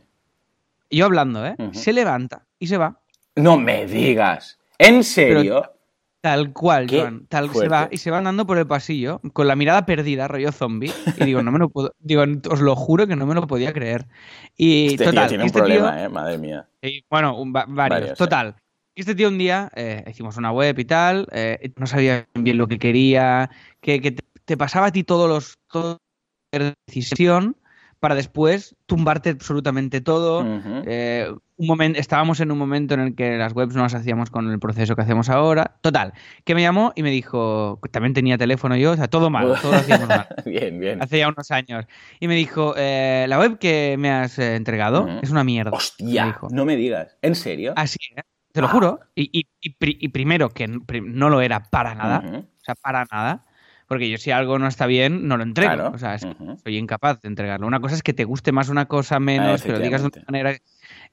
[SPEAKER 2] Yo hablando, ¿eh? Se levanta y se va.
[SPEAKER 1] No me digas. ¿En serio?
[SPEAKER 2] Tal cual, Joan. Tal se
[SPEAKER 1] fuerte.
[SPEAKER 2] va y se va andando por el pasillo con la mirada perdida, rollo zombie. Y digo, no me lo puedo. Digo, os lo juro que no me lo podía creer. Y
[SPEAKER 1] Este tío
[SPEAKER 2] total,
[SPEAKER 1] tiene un
[SPEAKER 2] este tío-
[SPEAKER 1] problema, eh, madre mía.
[SPEAKER 2] y, bueno, un- va- varios.
[SPEAKER 1] Varios,
[SPEAKER 2] Total. Este tío un día eh, hicimos una web y tal, eh, no sabía bien lo que quería, que, que te, te pasaba a ti todos los todo de decisión para después tumbarte absolutamente todo. Eh, un momen- estábamos en un momento en el que las webs no las hacíamos con el proceso que hacemos ahora. Total, que me llamó y me dijo, también tenía teléfono yo, o sea, todo mal, todo lo hacíamos mal
[SPEAKER 1] bien, bien.
[SPEAKER 2] hace ya unos años. Y me dijo, eh, la web que me has eh, entregado es una mierda. me
[SPEAKER 1] Hostia,
[SPEAKER 2] dijo.
[SPEAKER 1] no me digas. ¿En serio?
[SPEAKER 2] Así, ¿eh? Te lo
[SPEAKER 1] Ah.
[SPEAKER 2] juro. Y, y- y pri- y primero, que no lo era para nada. O sea, para nada. Porque yo si algo no está bien, no lo entrego.
[SPEAKER 1] Claro.
[SPEAKER 2] O sea, es que soy incapaz de entregarlo. Una cosa es que te guste más una cosa, menos,
[SPEAKER 1] Ah,
[SPEAKER 2] que lo digas de una manera...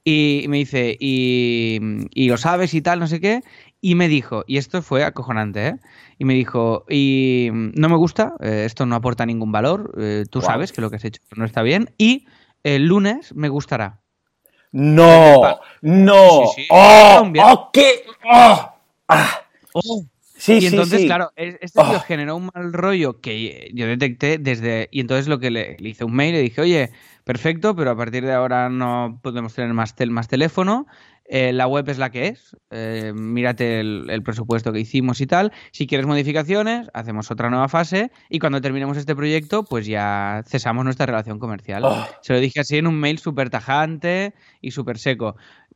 [SPEAKER 2] Y me dice, y, y lo sabes y tal, no sé qué. Y me dijo, y esto fue acojonante, ¿eh? Y me dijo, y mm, no me gusta, eh, esto no aporta ningún valor, eh, tú sabes que lo que has hecho no está bien, y el lunes me gustará.
[SPEAKER 1] No, no.
[SPEAKER 2] Sí, sí.
[SPEAKER 1] ¡Oh! ¡Oh, qué! ¡Oh! ¡Ah! Sí,
[SPEAKER 2] y entonces, claro, es- este tío
[SPEAKER 1] Oh.
[SPEAKER 2] generó un mal rollo que yo detecté desde. Y entonces lo que le, le hice un mail, le dije, oye, perfecto, pero a partir de ahora no podemos tener más, tel- más teléfono. Eh, la web es la que es, eh, mírate el, el presupuesto que hicimos y tal. Si quieres modificaciones, hacemos otra nueva fase y cuando terminemos este proyecto, pues ya cesamos nuestra relación comercial.
[SPEAKER 1] Oh.
[SPEAKER 2] Se lo dije así en un mail súper tajante y súper seco.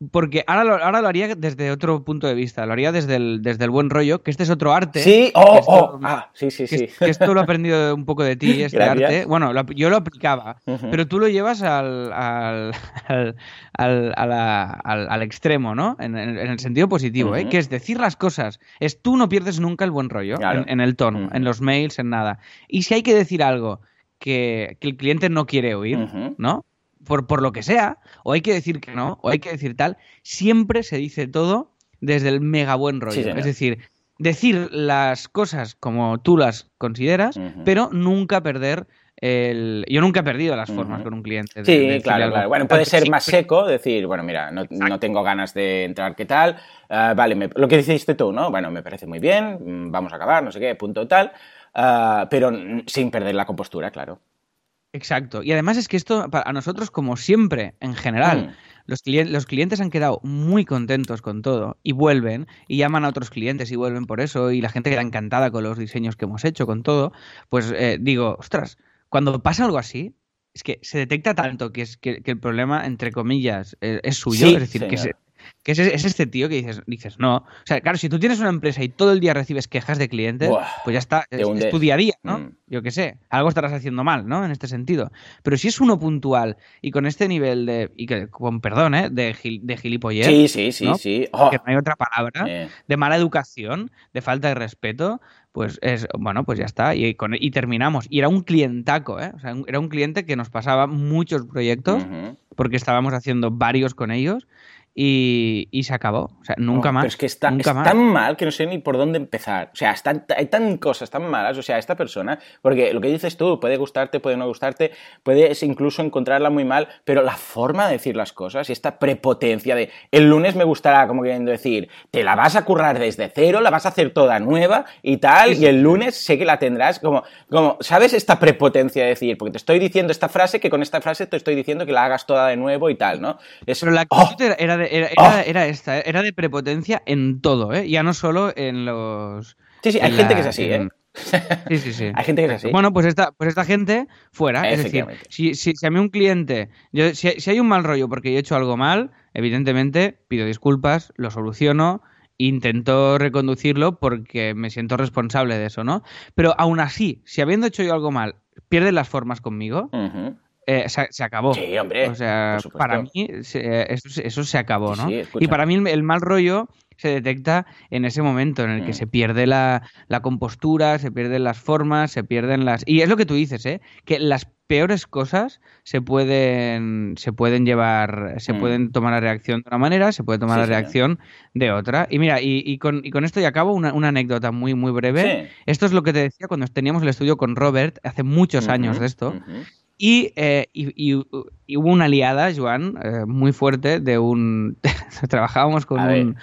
[SPEAKER 2] Porque ahora lo, ahora lo haría desde otro punto de vista, lo haría desde el, desde el buen rollo, que este es otro arte.
[SPEAKER 1] Sí, oh,
[SPEAKER 2] esto-
[SPEAKER 1] oh, ah, sí, sí,
[SPEAKER 2] que,
[SPEAKER 1] sí.
[SPEAKER 2] que esto lo he aprendido un poco de ti, este
[SPEAKER 1] Gracias.
[SPEAKER 2] arte. Bueno, lo yo lo aplicaba, pero tú lo llevas al, al, al, al- al- al extremo, ¿no? En, en- en el sentido positivo, ¿eh? Que es decir las cosas. Es tú no pierdes nunca el buen rollo
[SPEAKER 1] Claro.
[SPEAKER 2] en, en el tono, en los mails, en nada. Y si hay que decir algo que, que el cliente no quiere oír. ¿no? Por, por lo que sea, o hay que decir que no, o hay que decir tal, siempre se dice todo desde el mega buen rollo.
[SPEAKER 1] Sí,
[SPEAKER 2] es decir, decir las cosas como tú las consideras, pero nunca perder el... Yo nunca he perdido las formas con un cliente. de-
[SPEAKER 1] Sí,
[SPEAKER 2] de
[SPEAKER 1] claro,
[SPEAKER 2] algo.
[SPEAKER 1] claro. Bueno, puede ser más seco, decir, bueno, mira, no, no tengo ganas de entrar, ¿qué tal? Ah, vale, me- lo que dijiste tú, ¿no? Bueno, me parece muy bien, mm, vamos a acabar, no sé qué, punto tal, Ah, pero sin perder la compostura, claro.
[SPEAKER 2] Exacto. Y además es que esto, a nosotros, como siempre, en general,
[SPEAKER 1] Mm.
[SPEAKER 2] los, clien- los clientes han quedado muy contentos con todo y vuelven y llaman a otros clientes y vuelven por eso y la gente queda encantada con los diseños que hemos hecho, con todo. Pues eh, digo, ostras, cuando pasa algo así, es que se detecta tanto que, es, que, que el problema, entre comillas, eh, es suyo.
[SPEAKER 1] Sí,
[SPEAKER 2] es decir, que,
[SPEAKER 1] señor.
[SPEAKER 2] se- que es, es este tío que dices, dices, no. O sea, claro, si tú tienes una empresa y todo el día recibes quejas de clientes,
[SPEAKER 1] Buah,
[SPEAKER 2] pues ya está, es, tu día a día, ¿no?
[SPEAKER 1] Mm.
[SPEAKER 2] Yo qué sé, algo estarás haciendo mal, ¿no? En este sentido. Pero si es uno puntual y con este nivel de, y que, con perdón, ¿eh? De, gil- de gilipollez,
[SPEAKER 1] Sí, sí, sí,
[SPEAKER 2] ¿no?
[SPEAKER 1] sí. Oh,
[SPEAKER 2] que no hay otra palabra,
[SPEAKER 1] eh,
[SPEAKER 2] de mala educación, de falta de respeto, pues es, bueno, pues ya está. Y, con- y terminamos. Y era un clientaco, ¿eh? O sea, un- era un cliente que nos pasaba muchos proyectos, porque estábamos haciendo varios con ellos, y, y se acabó. O sea, nunca más.
[SPEAKER 1] Pero es que está,
[SPEAKER 2] nunca
[SPEAKER 1] es
[SPEAKER 2] más.
[SPEAKER 1] tan mal que no sé ni por dónde empezar. O sea, está- hay tan cosas tan malas, o sea, esta persona, porque lo que dices tú, puede gustarte, puede no gustarte, puedes incluso encontrarla muy mal, pero la forma de decir las cosas y esta prepotencia de el lunes me gustará, como queriendo decir, te la vas a currar desde cero, la vas a hacer toda nueva y tal, y el lunes sé que la tendrás como, como, ¿sabes esta prepotencia de decir? Porque te estoy diciendo esta frase, que con esta frase te estoy diciendo que la hagas toda de nuevo y tal, ¿no? Es,
[SPEAKER 2] Pero la
[SPEAKER 1] ¡Oh!
[SPEAKER 2] actitud era de- era-
[SPEAKER 1] Oh.
[SPEAKER 2] era- esta, ¿eh? era de prepotencia en todo, ¿eh? Ya no solo en los...
[SPEAKER 1] Sí, sí, hay
[SPEAKER 2] en
[SPEAKER 1] gente
[SPEAKER 2] la-
[SPEAKER 1] que es así,
[SPEAKER 2] en-
[SPEAKER 1] ¿eh?
[SPEAKER 2] Sí, sí, sí.
[SPEAKER 1] Hay gente que es así.
[SPEAKER 2] Bueno, pues esta, pues esta gente fuera. Es decir, si, si, si a mí un cliente, yo- si, si hay un mal rollo porque yo he hecho algo mal, evidentemente pido disculpas, lo soluciono, intento reconducirlo porque me siento responsable de eso, ¿no? Pero aún así, si habiendo hecho yo algo mal, pierden las formas conmigo,
[SPEAKER 1] Ujú.
[SPEAKER 2] Eh, se, se acabó.
[SPEAKER 1] Sí, hombre,
[SPEAKER 2] O sea, para mí se- eso, se- eso se acabó, ¿no?
[SPEAKER 1] sí,
[SPEAKER 2] y para mí el, el mal rollo se detecta en ese momento en el que
[SPEAKER 1] Mm.
[SPEAKER 2] se pierde la, la compostura, se pierden las formas, se pierden las... Y es lo que tú dices, ¿eh? Que las peores cosas se pueden, se pueden llevar, se
[SPEAKER 1] Mm.
[SPEAKER 2] pueden tomar la reacción de una manera, se puede tomar
[SPEAKER 1] Sí,
[SPEAKER 2] la reacción de otra. Y mira, y, y con, y con esto ya acabo una, una anécdota muy, muy breve. Esto es lo que te decía cuando teníamos el estudio con Robert hace muchos años de esto. Y, eh, y- y- y hubo una aliada, Joan, eh, muy fuerte de un... Trabajábamos con un,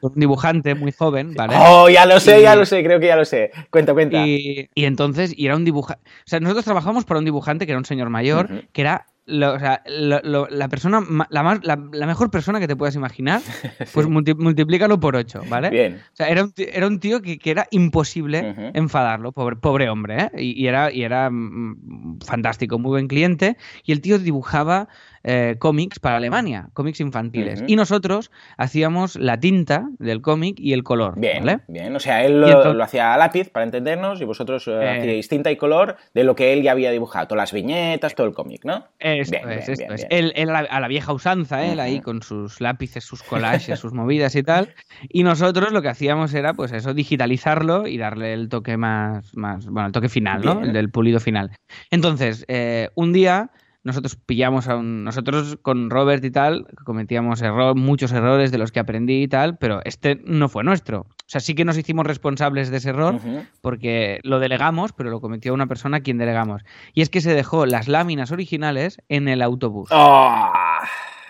[SPEAKER 2] con un dibujante muy joven, ¿vale?
[SPEAKER 1] Oh, ya lo sé, ya lo sé, creo que ya lo sé. Cuenta, cuenta.
[SPEAKER 2] Y, entonces, y era un dibujante... O sea, nosotros trabajamos para un dibujante que era un señor mayor, que era lo- o sea, lo- la persona, la, más, la, la mejor persona que te puedas imaginar, pues multi- multiplícalo por ocho, ¿vale?
[SPEAKER 1] Bien.
[SPEAKER 2] O sea, era un tío, era un tío que, que era imposible enfadarlo, pobre, pobre hombre, ¿eh? Y, y era, y era mm, fantástico, muy buen cliente. Y el tío dibujaba eh, cómics para Alemania, cómics infantiles. Y nosotros hacíamos la tinta del cómic y el color,
[SPEAKER 1] Bien,
[SPEAKER 2] ¿vale?
[SPEAKER 1] bien. O sea, él lo,
[SPEAKER 2] Y entonces-
[SPEAKER 1] lo hacía a lápiz para entendernos y vosotros eh,
[SPEAKER 2] Eh.
[SPEAKER 1] hacíais tinta y color de lo que él ya había dibujado. Todas las viñetas, todo el cómic, ¿no?
[SPEAKER 2] Esto
[SPEAKER 1] Bien,
[SPEAKER 2] es,
[SPEAKER 1] bien,
[SPEAKER 2] esto
[SPEAKER 1] bien,
[SPEAKER 2] es. Él, él a, la, vieja usanza, él ahí con sus lápices, sus collages, sus movidas y tal. Y nosotros lo que hacíamos era, pues eso, digitalizarlo y darle el toque más, más bueno, el toque final, ¿no? El del pulido final. Entonces, eh, un día nosotros pillamos a un... Nosotros con Robert y tal cometíamos error, muchos errores de los que aprendí y tal, pero este no fue nuestro. O sea, sí que nos hicimos responsables de ese error porque lo delegamos, pero lo cometió una persona a quien delegamos. Y es que se dejó las láminas originales en el autobús.
[SPEAKER 1] Oh,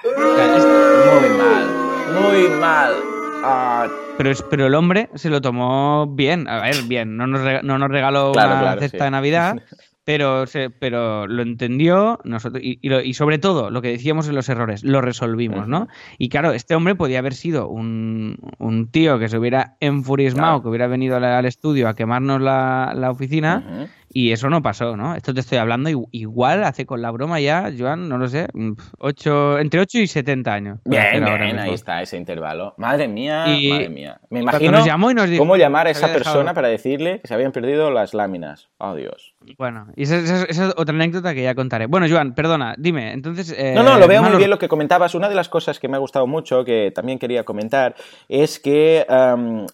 [SPEAKER 2] O sea, es-
[SPEAKER 1] muy mal, muy mal.
[SPEAKER 2] Pero, es- pero el hombre se lo tomó bien. A ver, bien. No nos, rega- no nos regaló
[SPEAKER 1] Claro,
[SPEAKER 2] una
[SPEAKER 1] claro,
[SPEAKER 2] cesta
[SPEAKER 1] sí.
[SPEAKER 2] de Navidad, pero, pero lo entendió nosotros, y, y, sobre todo lo que decíamos en los errores, lo resolvimos, ¿no? Y claro, este hombre podía haber sido un, un tío que se hubiera enfurismado, que hubiera venido al, estudio a quemarnos la, la oficina. Y eso no pasó, ¿no? Esto te estoy hablando igual hace con la broma ya, Joan, no lo sé, ocho, entre 8 y 70 años.
[SPEAKER 1] Bien, bien, ahí está ese intervalo. Madre mía, madre mía. Me imagino cómo llamar a esa persona para decirle que se habían perdido las láminas. Oh, Dios.
[SPEAKER 2] Bueno, y esa, es otra anécdota que ya contaré. Bueno, Joan, perdona, dime, entonces...
[SPEAKER 1] Eh, no, no, lo veo muy bien lo que comentabas. Una de las cosas que me ha gustado mucho, que también quería comentar, es que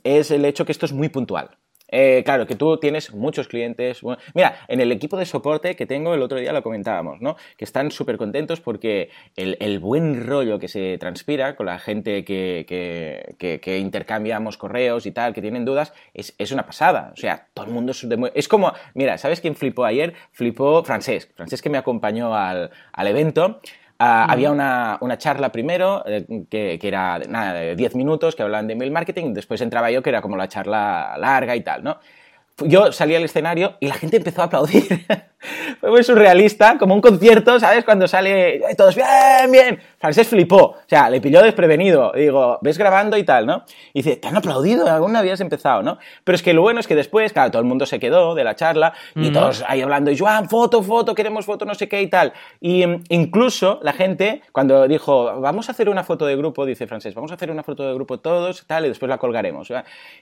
[SPEAKER 1] es el hecho que esto es muy puntual. Eh, claro, que tú tienes muchos clientes. mira, en el equipo de soporte que tengo, el otro día lo comentábamos, ¿no? Que están súper contentos porque el, buen rollo que se transpira con la gente que, que, intercambiamos correos y tal, que tienen dudas, es, es, una pasada. O sea, todo el mundo es, es como, mira, ¿sabes quién flipó ayer? Flipó Francesc. Francesc que me acompañó al, al evento. Ah, había una, una, charla primero, eh, que, que, era nada, de 10 minutos, que hablaban de mail marketing, después entraba yo, que era como la charla larga y tal, ¿no? Yo salí al escenario y la gente empezó a aplaudir. Fue muy surrealista, como un concierto, ¿sabes? Cuando sale todos, bien, bien. Francés flipó, o sea, le pilló desprevenido. Digo, ves grabando y tal, ¿no? Y dice, ¿te han aplaudido? Aún habías empezado, ¿no? Pero es que lo bueno es que después, claro, todo el mundo se quedó de la charla y todos ahí hablando, y Joan, foto, foto, queremos foto, no sé qué y tal. Y mm, incluso la gente, cuando dijo, vamos a hacer una foto de grupo, dice Francés, vamos a hacer una foto de grupo todos, tal, y después la colgaremos.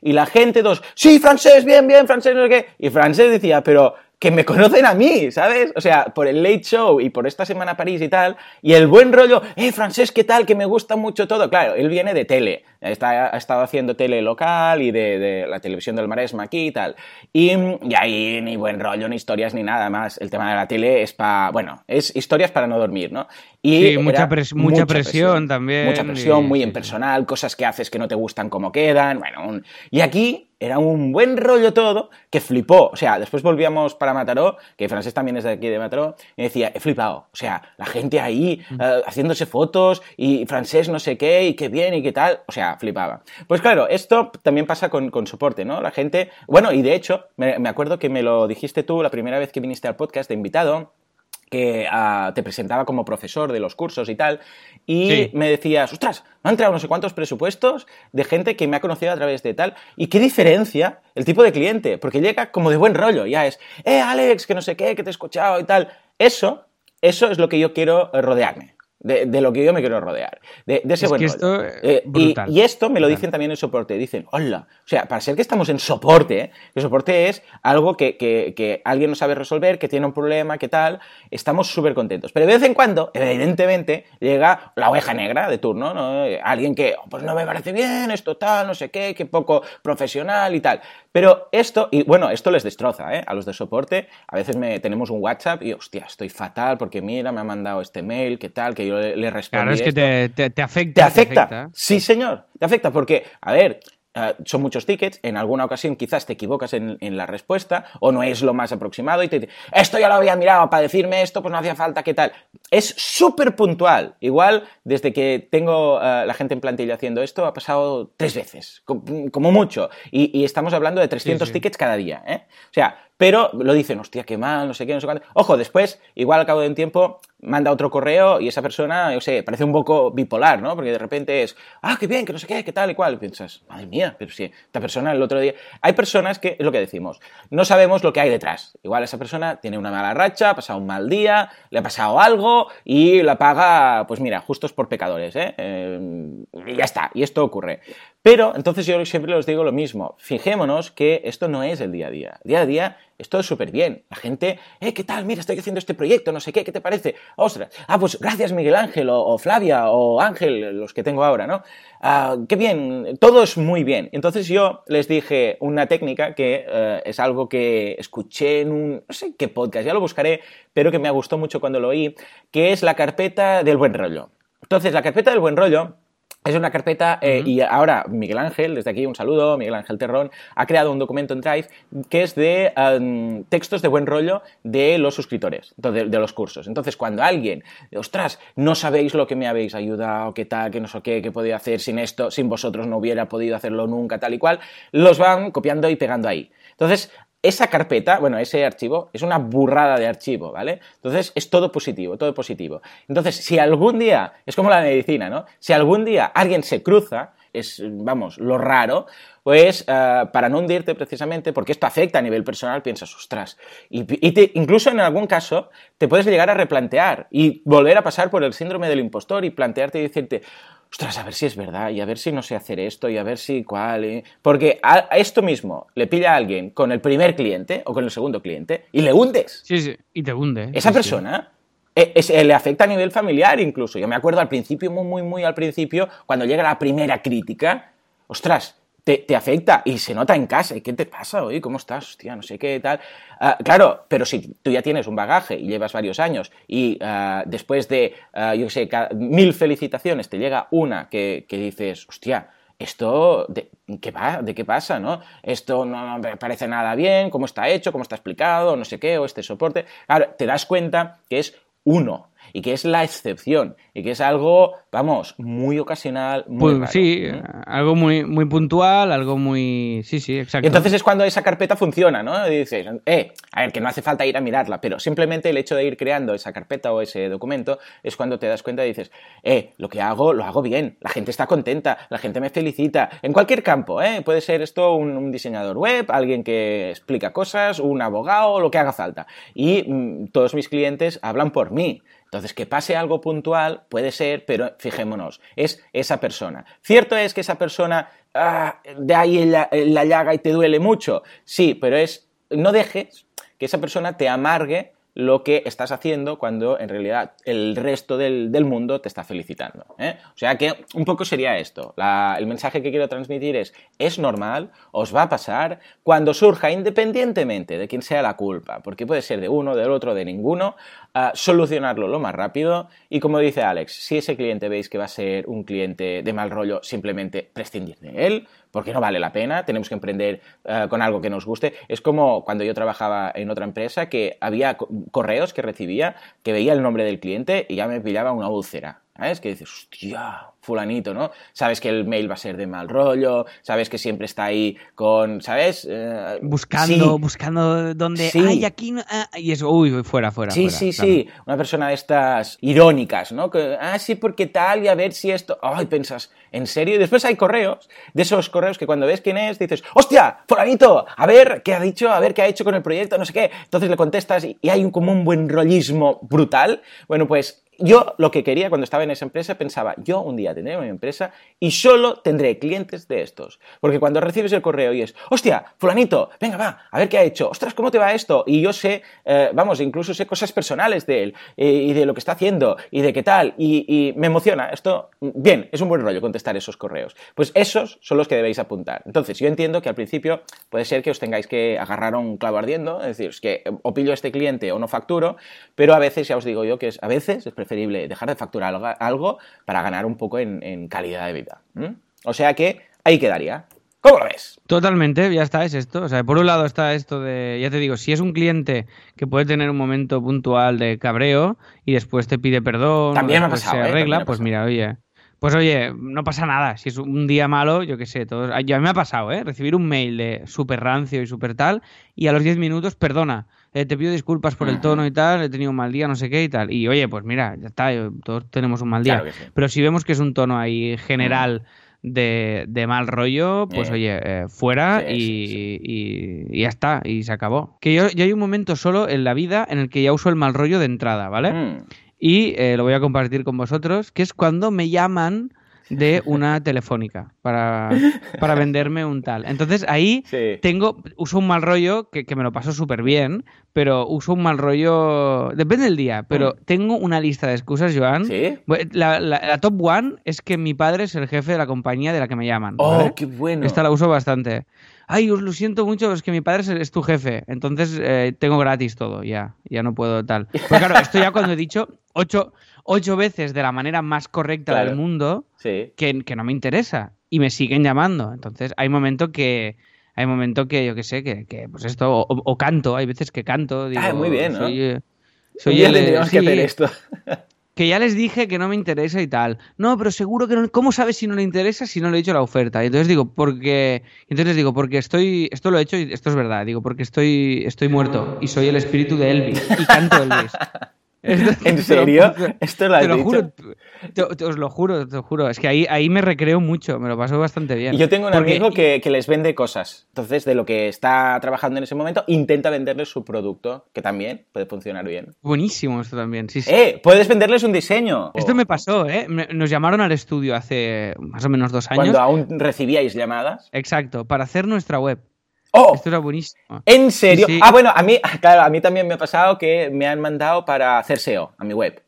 [SPEAKER 1] Y la gente, dos, sí, Francés, bien, bien, Francés, no sé qué. Y Francés decía, pero que me conocen a mí, ¿sabes? O sea, por el Late Show y por esta semana París y tal, y el buen rollo, eh, Francés, ¿qué tal? Que me gusta mucho todo. Claro, él viene de tele, Está, ha estado haciendo tele local y de, la televisión del Maresma aquí y tal. Y, y, ahí ni buen rollo, ni historias, ni nada más. El tema de la tele es para, bueno, es historias para no dormir, ¿no?
[SPEAKER 2] Y sí, mucha, mucha, presión, también.
[SPEAKER 1] Mucha presión, muy impersonal, cosas que haces que no te gustan como quedan, bueno, y aquí era un buen rollo todo que flipó. O sea, después volvíamos para Mataró, que Francés también es de aquí de Mataró, y decía, he flipado. O sea, la gente ahí eh, haciéndose fotos y Francés no sé qué y qué bien y qué tal. O sea, flipaba. Pues claro, esto también pasa con, soporte, ¿no? La gente, bueno, y de hecho, me, me acuerdo que me lo dijiste tú la primera vez que viniste al podcast de invitado, que ah, te presentaba como profesor de los cursos y tal, y me decías, ostras, me han entrado no sé cuántos presupuestos de gente que me ha conocido a través de tal, y qué diferencia el tipo de cliente, porque llega como de buen rollo, ya es, eh, Alex, que no sé qué, que te he escuchado y tal, eso, eso es lo que yo quiero rodearme de, lo que yo me quiero rodear, de, ese buen rollo. Eh, y, esto me lo dicen también en soporte, dicen, hola, o sea, para ser que estamos en soporte, ¿eh? que soporte es algo que, que, alguien no sabe resolver, que tiene un problema, que tal, estamos súper contentos. Pero de vez en cuando, evidentemente, llega la oveja negra de turno, ¿no? alguien que, oh, pues no me parece bien, esto tal, no sé qué, que poco profesional y tal. Pero esto, y bueno, esto les destroza, ¿eh? A los de soporte, a veces me, tenemos un WhatsApp y, hostia, estoy fatal porque mira, me ha mandado este mail, qué tal, que yo le, respondo.
[SPEAKER 2] Claro, es que te, afecta.
[SPEAKER 1] Te afecta. Sí, señor. Te afecta porque, a ver, eh, son muchos tickets, en alguna ocasión quizás te equivocas en, la respuesta o no es lo más aproximado y te dice, esto ya lo había mirado para decirme esto, pues no hacía falta, ¿qué tal? Es súper puntual. Igual, desde que tengo eh, la gente en plantilla haciendo esto, ha pasado tres veces, como mucho. Y, estamos hablando de 300 tickets cada día. ¿eh? O sea, pero lo dicen, hostia, qué mal, no sé qué, no sé cuánto. Ojo, después, igual al cabo de un tiempo, manda otro correo y esa persona, yo sé, parece un poco bipolar, ¿no? Porque de repente es, ah, qué bien, que no sé qué, qué tal y cual. Y piensas, madre mía, pero si esta persona el otro día. Hay personas que, es lo que decimos, no sabemos lo que hay detrás. Igual esa persona tiene una mala racha, ha pasado un mal día, le ha pasado algo y la paga, pues mira, justos por pecadores, ¿eh? eh y ya está, y esto ocurre. Pero entonces yo siempre les digo lo mismo, fijémonos que esto no es el día a día. El día a día esto es súper bien. La gente, eh, ¿qué tal? Mira, estoy haciendo este proyecto, no sé qué, ¿qué te parece? Ostras, ah, pues gracias Miguel Ángel o, Flavia o Ángel, los que tengo ahora, ¿no? Ah, qué bien, todo es muy bien. Entonces yo les dije una técnica que eh, es algo que escuché en un, no sé qué podcast, ya lo buscaré, pero que me gustó mucho cuando lo oí, que es la carpeta del buen rollo. Entonces, la carpeta del buen rollo es una carpeta eh, y ahora Miguel Ángel, desde aquí un saludo, Miguel Ángel Terrón, ha creado un documento en Drive que es de um, textos de buen rollo de los suscriptores, de, de, los cursos. Entonces, cuando alguien, ostras, no sabéis lo que me habéis ayudado, qué tal, qué no sé qué, qué podía hacer sin esto, sin vosotros no hubiera podido hacerlo nunca, tal y cual, los van copiando y pegando ahí. Entonces, esa carpeta, bueno, ese archivo es una burrada de archivo, ¿vale? Entonces es todo positivo, todo positivo. Entonces, si algún día, es como la medicina, ¿no? Si algún día alguien se cruza, es, vamos, lo raro, pues eh, para no hundirte precisamente, porque esto afecta a nivel personal, piensas, ostras, y, incluso en algún caso te puedes llegar a replantear y volver a pasar por el síndrome del impostor y plantearte y decirte, ostras, a ver si es verdad, y a ver si no sé hacer esto, y a ver si cuál. ¿eh? Porque a, esto mismo le pilla a alguien con el primer cliente o con el segundo cliente y le hundes.
[SPEAKER 2] Sí, sí, y te hunde.
[SPEAKER 1] Esa persona. Eh, le afecta a nivel familiar incluso. Yo me acuerdo al principio, muy, muy, muy al principio, cuando llega la primera crítica, ostras, te, afecta y se nota en casa. ¿Y qué te pasa hoy? ¿Cómo estás? Hostia, no sé qué tal. Ah, claro, pero si tú ya tienes un bagaje y llevas varios años y ah, después de, uh, yo sé, mil felicitaciones te llega una que, dices, hostia, esto, de, ¿qué, va? ¿de qué pasa? ¿no? Esto no me parece nada bien, cómo está hecho, cómo está explicado, no sé qué, o este soporte. Claro, te das cuenta que es uno y que es la excepción y que es algo, vamos, muy ocasional, muy
[SPEAKER 2] pues, Sí, algo muy, muy puntual, algo muy... Sí, sí, exacto.
[SPEAKER 1] Y entonces es cuando esa carpeta funciona, ¿no? Y dices, eh, a ver, que no hace falta ir a mirarla, pero simplemente el hecho de ir creando esa carpeta o ese documento es cuando te das cuenta y dices, eh, lo que hago, lo hago bien, la gente está contenta, la gente me felicita, en cualquier campo, ¿eh? Puede ser esto un, diseñador web, alguien que explica cosas, un abogado, lo que haga falta. Y mm, todos mis clientes hablan por mí. Entonces, que pase algo puntual puede ser, pero fijémonos, es esa persona. Cierto es que esa persona ah, de ahí la, la llaga y te duele mucho. Sí, pero es, no dejes que esa persona te amargue lo que estás haciendo cuando en realidad el resto del, mundo te está felicitando. ¿eh? O sea que un poco sería esto. el mensaje que quiero transmitir es, es normal, os va a pasar cuando surja, independientemente de quién sea la culpa, porque puede ser de uno, del otro, de ninguno, solucionarlo lo más rápido y como dice Alex, si ese cliente veis que va a ser un cliente de mal rollo, simplemente prescindir de él, porque no vale la pena, tenemos que emprender eh, con algo que nos guste. Es como cuando yo trabajaba en otra empresa que había correos que recibía que veía el nombre del cliente y ya me pillaba una úlcera. ¿Sabes? Que dices, hostia, fulanito, ¿no? Sabes que el mail va a ser de mal rollo, sabes que siempre está ahí con, ¿sabes?
[SPEAKER 2] Eh, buscando, buscando donde hay aquí, ah", y eso, uy, fuera, fuera.
[SPEAKER 1] Sí, sí, sí, una persona de estas irónicas, ¿no? Que, ah, sí, porque tal, y a ver si esto, ay, pensas, ¿en serio? Y después hay correos, de esos correos que cuando ves quién es, dices, hostia, fulanito, a ver qué ha dicho, a ver qué ha hecho con el proyecto, no sé qué. Entonces le contestas y, hay un, como un buen rollismo brutal. Bueno, pues yo lo que quería cuando estaba en esa empresa pensaba, yo un día tendré una empresa y solo tendré clientes de estos. Porque cuando recibes el correo y es, hostia, fulanito, venga, va, a ver qué ha hecho, ostras, ¿cómo te va esto? Y yo sé, eh, vamos, incluso sé cosas personales de él eh, y de lo que está haciendo y de qué tal. Y, me emociona. Esto, bien, es un buen rollo contestar esos correos. Pues esos son los que debéis apuntar. Entonces, yo entiendo que al principio puede ser que os tengáis que agarrar un clavo ardiendo, es decir, es que o pillo a este cliente o no facturo, pero a veces, ya os digo yo, que es, a veces es preferible dejar de facturar algo para ganar un poco en, calidad de vida. O sea que ahí quedaría. ¿Cómo lo ves?
[SPEAKER 2] Totalmente, ya está, es esto. O sea, por un lado está esto de, ya te digo, si es un cliente que puede tener un momento puntual de cabreo y después te pide perdón,
[SPEAKER 1] también me se
[SPEAKER 2] ¿eh? arregla, pues mira, oye, pues oye, no pasa nada. Si es un día malo, yo qué sé, todos. Ya me ha pasado, ¿eh? Recibir un mail de súper rancio y súper tal, y a los 10 minutos, perdona, eh, te pido disculpas por el tono y tal, he tenido un mal día, no sé qué y tal. Y oye, pues mira, ya está, todos tenemos un mal día. Pero si vemos que es un tono ahí general de, mal rollo, pues eh. oye, eh, fuera y, ya está, y se acabó. Que yo, hay un momento solo en la vida en el que ya uso el mal rollo de entrada, ¿vale? Mm. Y lo voy a compartir con vosotros, que es cuando me llaman de una telefónica para, para venderme un tal. Entonces ahí tengo, uso un mal rollo que, me lo paso súper bien, pero uso un mal rollo, depende del día, pero mm. tengo una lista de excusas, Joan.
[SPEAKER 1] ¿Sí?
[SPEAKER 2] La, top one es que mi padre es el jefe de la compañía de la que me llaman.
[SPEAKER 1] ¡Oh, qué bueno!
[SPEAKER 2] Esta la uso bastante. Ay, os lo siento mucho, es que mi padre es, tu jefe, entonces eh, tengo gratis todo, ya, ya no puedo tal. Pues claro, esto ya cuando he dicho ocho, ocho veces de la manera más correcta del mundo que, que, no me interesa y me siguen llamando. Entonces hay momentos que hay momento que yo que sé que, que pues esto o, canto, hay veces que canto.
[SPEAKER 1] ah, muy bien, ¿no?
[SPEAKER 2] Soy,
[SPEAKER 1] eh, soy el, tendríamos que hacer esto.
[SPEAKER 2] que ya les dije que no me interesa y tal. No, pero seguro que no. ¿Cómo sabes si no le interesa si no le he hecho la oferta? Y entonces digo, porque. Entonces digo, porque estoy. Esto lo he hecho y esto es verdad. Digo, porque estoy, estoy muerto y soy el espíritu de Elvis y canto Elvis.
[SPEAKER 1] ¿En serio? ¿Esto lo has
[SPEAKER 2] te lo
[SPEAKER 1] dicho?
[SPEAKER 2] juro, te, te- os lo juro, te lo juro. Es que ahí, ahí me recreo mucho, me lo paso bastante bien.
[SPEAKER 1] Yo tengo un
[SPEAKER 2] Porque-
[SPEAKER 1] amigo que, que les vende cosas. Entonces, de lo que está trabajando en ese momento, intenta venderles su producto, que también puede funcionar bien.
[SPEAKER 2] Buenísimo esto también, sí, sí.
[SPEAKER 1] ¡Eh! Puedes venderles un diseño.
[SPEAKER 2] Esto me pasó, ¿eh? Nos llamaron al estudio hace más o menos dos años.
[SPEAKER 1] Cuando aún recibíais llamadas.
[SPEAKER 2] Exacto, para hacer nuestra web.
[SPEAKER 1] ¡Oh!
[SPEAKER 2] Esto era buenísimo.
[SPEAKER 1] ¿En serio?
[SPEAKER 2] Sí, sí.
[SPEAKER 1] Ah, bueno, a mí, claro, a mí también me ha pasado que me han mandado para hacer SEO a mi web.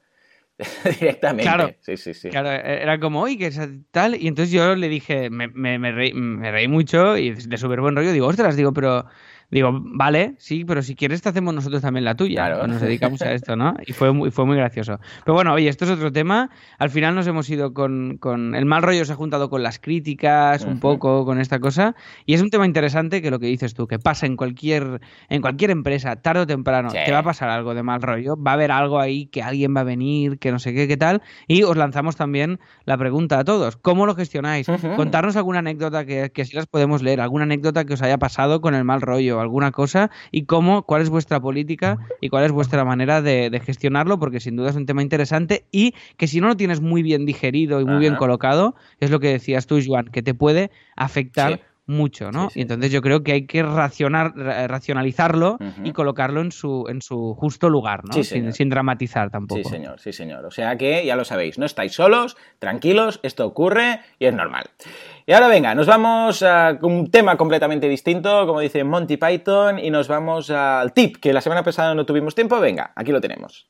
[SPEAKER 1] Directamente.
[SPEAKER 2] Claro.
[SPEAKER 1] Sí, sí, sí.
[SPEAKER 2] Claro, e- era como, oye, que tal. Y entonces yo le dije, me, me- me reí, me reí mucho y de súper buen rollo. Digo, ostras, digo, pero. Digo, vale, sí, pero si quieres te hacemos nosotros también la tuya.
[SPEAKER 1] Claro.
[SPEAKER 2] Nos dedicamos a esto, ¿no? Y fue muy, fue muy gracioso. Pero bueno, oye, esto es otro tema. Al final nos hemos ido con, con- El mal rollo se ha juntado con las críticas, un poco, con esta cosa. Y es un tema interesante que lo que dices tú, que pasa en cualquier, en cualquier empresa, tarde o temprano,
[SPEAKER 1] Sí.
[SPEAKER 2] te va a pasar algo de mal rollo. Va a haber algo ahí que alguien va a venir, que no sé qué, qué tal. Y os lanzamos también la pregunta a todos. ¿Cómo lo gestionáis? Contarnos alguna anécdota que, que sí las podemos leer, alguna anécdota que os haya pasado con el mal rollo, alguna cosa, y cómo, cuál es vuestra política y cuál es vuestra manera de, de gestionarlo, porque sin duda es un tema interesante y que si no lo tienes muy bien digerido y muy bien colocado, es lo que decías tú, Joan, que te puede afectar.
[SPEAKER 1] Sí.
[SPEAKER 2] Mucho, ¿no?
[SPEAKER 1] Sí, sí.
[SPEAKER 2] Y entonces yo creo que hay que racionar, ra- racionalizarlo y colocarlo en su, en su justo lugar, ¿no?
[SPEAKER 1] Sí,
[SPEAKER 2] sin, sin dramatizar tampoco.
[SPEAKER 1] Sí, señor, sí, señor. O sea que ya lo sabéis, no estáis solos, tranquilos, esto ocurre y es normal. Y ahora venga, nos vamos a un tema completamente distinto, como dice Monty Python, y nos vamos al tip, que la semana pasada no tuvimos tiempo. Venga, aquí lo tenemos.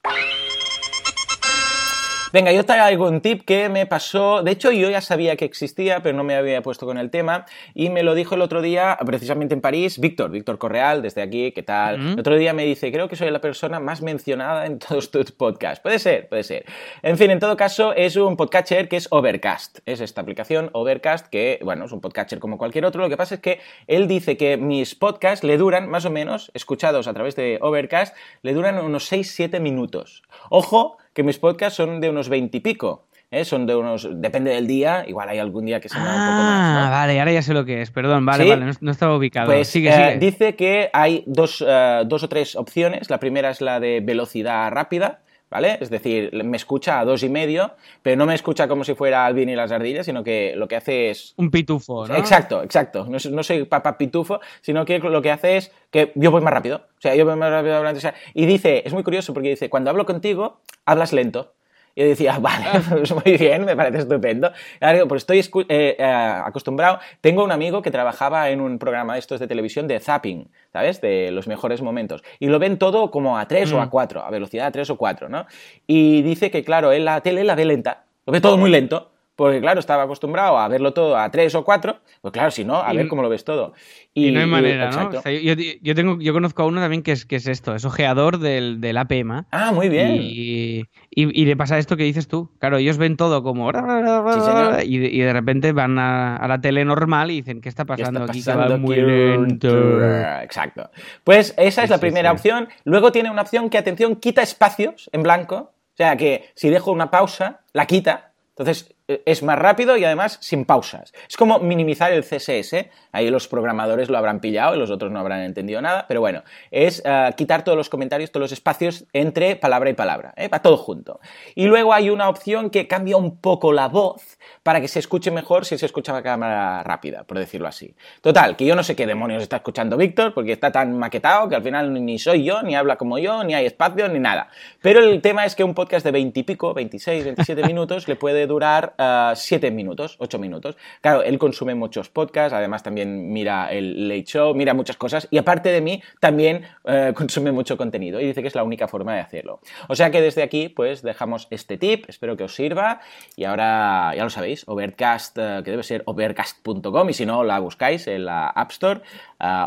[SPEAKER 1] Venga, yo traigo un tip que me pasó. De hecho, yo ya sabía que existía, pero no me había puesto con el tema. Y me lo dijo el otro día, precisamente en París, Víctor, Víctor Correal, desde aquí, ¿qué tal?
[SPEAKER 2] Ujú.
[SPEAKER 1] El otro día me dice, creo que soy la persona más mencionada en todos tus podcasts. Puede ser, puede ser. En fin, en todo caso, es un podcatcher que es Overcast. Es esta aplicación Overcast que, bueno, es un podcatcher como cualquier otro. Lo que pasa es que él dice que mis podcasts le duran, más o menos, escuchados a través de Overcast, le duran unos 6-7 minutos. Ojo, que mis podcasts son de unos 20 y pico. ¿eh? Son de unos. Depende del día, igual hay algún día que se me da un poco más.
[SPEAKER 2] Ah,
[SPEAKER 1] ¿no?
[SPEAKER 2] vale, ahora ya sé lo que es. Perdón, vale,
[SPEAKER 1] ¿Sí?
[SPEAKER 2] vale, no, no estaba ubicado.
[SPEAKER 1] Pues
[SPEAKER 2] sigue,
[SPEAKER 1] eh,
[SPEAKER 2] sigue.
[SPEAKER 1] dice que hay dos, eh, dos o tres opciones. La primera es la de velocidad rápida. ¿Vale? Es decir, me escucha a dos y medio, pero no me escucha como si fuera Alvin y las ardillas, sino que lo que hace es
[SPEAKER 2] Un pitufo, ¿no?
[SPEAKER 1] Exacto, exacto. No, no soy papá pitufo, sino que lo que hace es que yo voy más rápido. O sea, yo voy más rápido hablando. o sea, y dice, es muy curioso porque dice, cuando hablo contigo, hablas lento. Y yo decía, vale, pues muy bien, me parece estupendo. Ahora pues estoy eh, eh, acostumbrado. Tengo un amigo que trabajaba en un programa de estos de televisión de zapping, ¿sabes? De los mejores momentos. Y lo ven todo como a 3 o a
[SPEAKER 2] Mm.
[SPEAKER 1] 4, a velocidad 3 o 4, ¿no? Y dice que, claro, él la tele la ve lenta. Lo ve todo muy lento. Porque, claro, estaba acostumbrado a verlo todo a 3 o 4. Pues claro, si no, a
[SPEAKER 2] Y-
[SPEAKER 1] ver cómo lo ves todo.
[SPEAKER 2] Y, no hay manera, ¿no?
[SPEAKER 1] exacto.
[SPEAKER 2] O sea, yo, yo tengo, yo conozco a uno también que es, que es esto, es ojeador del, del APM.
[SPEAKER 1] Ah, muy bien.
[SPEAKER 2] Y, le pasa esto que dices tú. Claro, ellos ven todo como.
[SPEAKER 1] señor.
[SPEAKER 2] y, de, repente van a, a la tele normal y dicen: ¿Qué está
[SPEAKER 1] ¿Qué
[SPEAKER 2] pasando
[SPEAKER 1] está
[SPEAKER 2] aquí?
[SPEAKER 1] pasando
[SPEAKER 2] que va muy lento.
[SPEAKER 1] Exacto. Pues esa es
[SPEAKER 2] Sí,
[SPEAKER 1] la
[SPEAKER 2] sí,
[SPEAKER 1] primera
[SPEAKER 2] sí.
[SPEAKER 1] opción. Luego tiene una opción que, atención, quita espacios en blanco. O sea que si dejo una pausa, la quita. Entonces es más rápido y además sin pausas. Es como minimizar el CSS. Ahí los programadores lo habrán pillado y los otros no habrán entendido nada. Pero bueno, es eh, quitar todos los comentarios, todos los espacios entre palabra y palabra. ¿eh? Para todo junto. Y luego hay una opción que cambia un poco la voz para que se escuche mejor si se escucha a cámara rápida, por decirlo así. Total, que yo no sé qué demonios está escuchando Víctor, porque está tan maquetado que al final ni soy yo, ni habla como yo, ni hay espacio, ni nada. Pero el tema es que un podcast de 20 y pico, 26, 27 minutos, le puede durar 7 minutos, 8 minutos. Claro, él consume muchos podcasts, además también mira el Late Show, mira muchas cosas, y aparte de mí, también eh, consume mucho contenido, y dice que es la única forma de hacerlo. O sea que desde aquí, pues dejamos este tip, espero que os sirva, y ahora ya lo sabéis, Overcast, eh, que debe ser overcast.com, y si no, la buscáis en la App Store,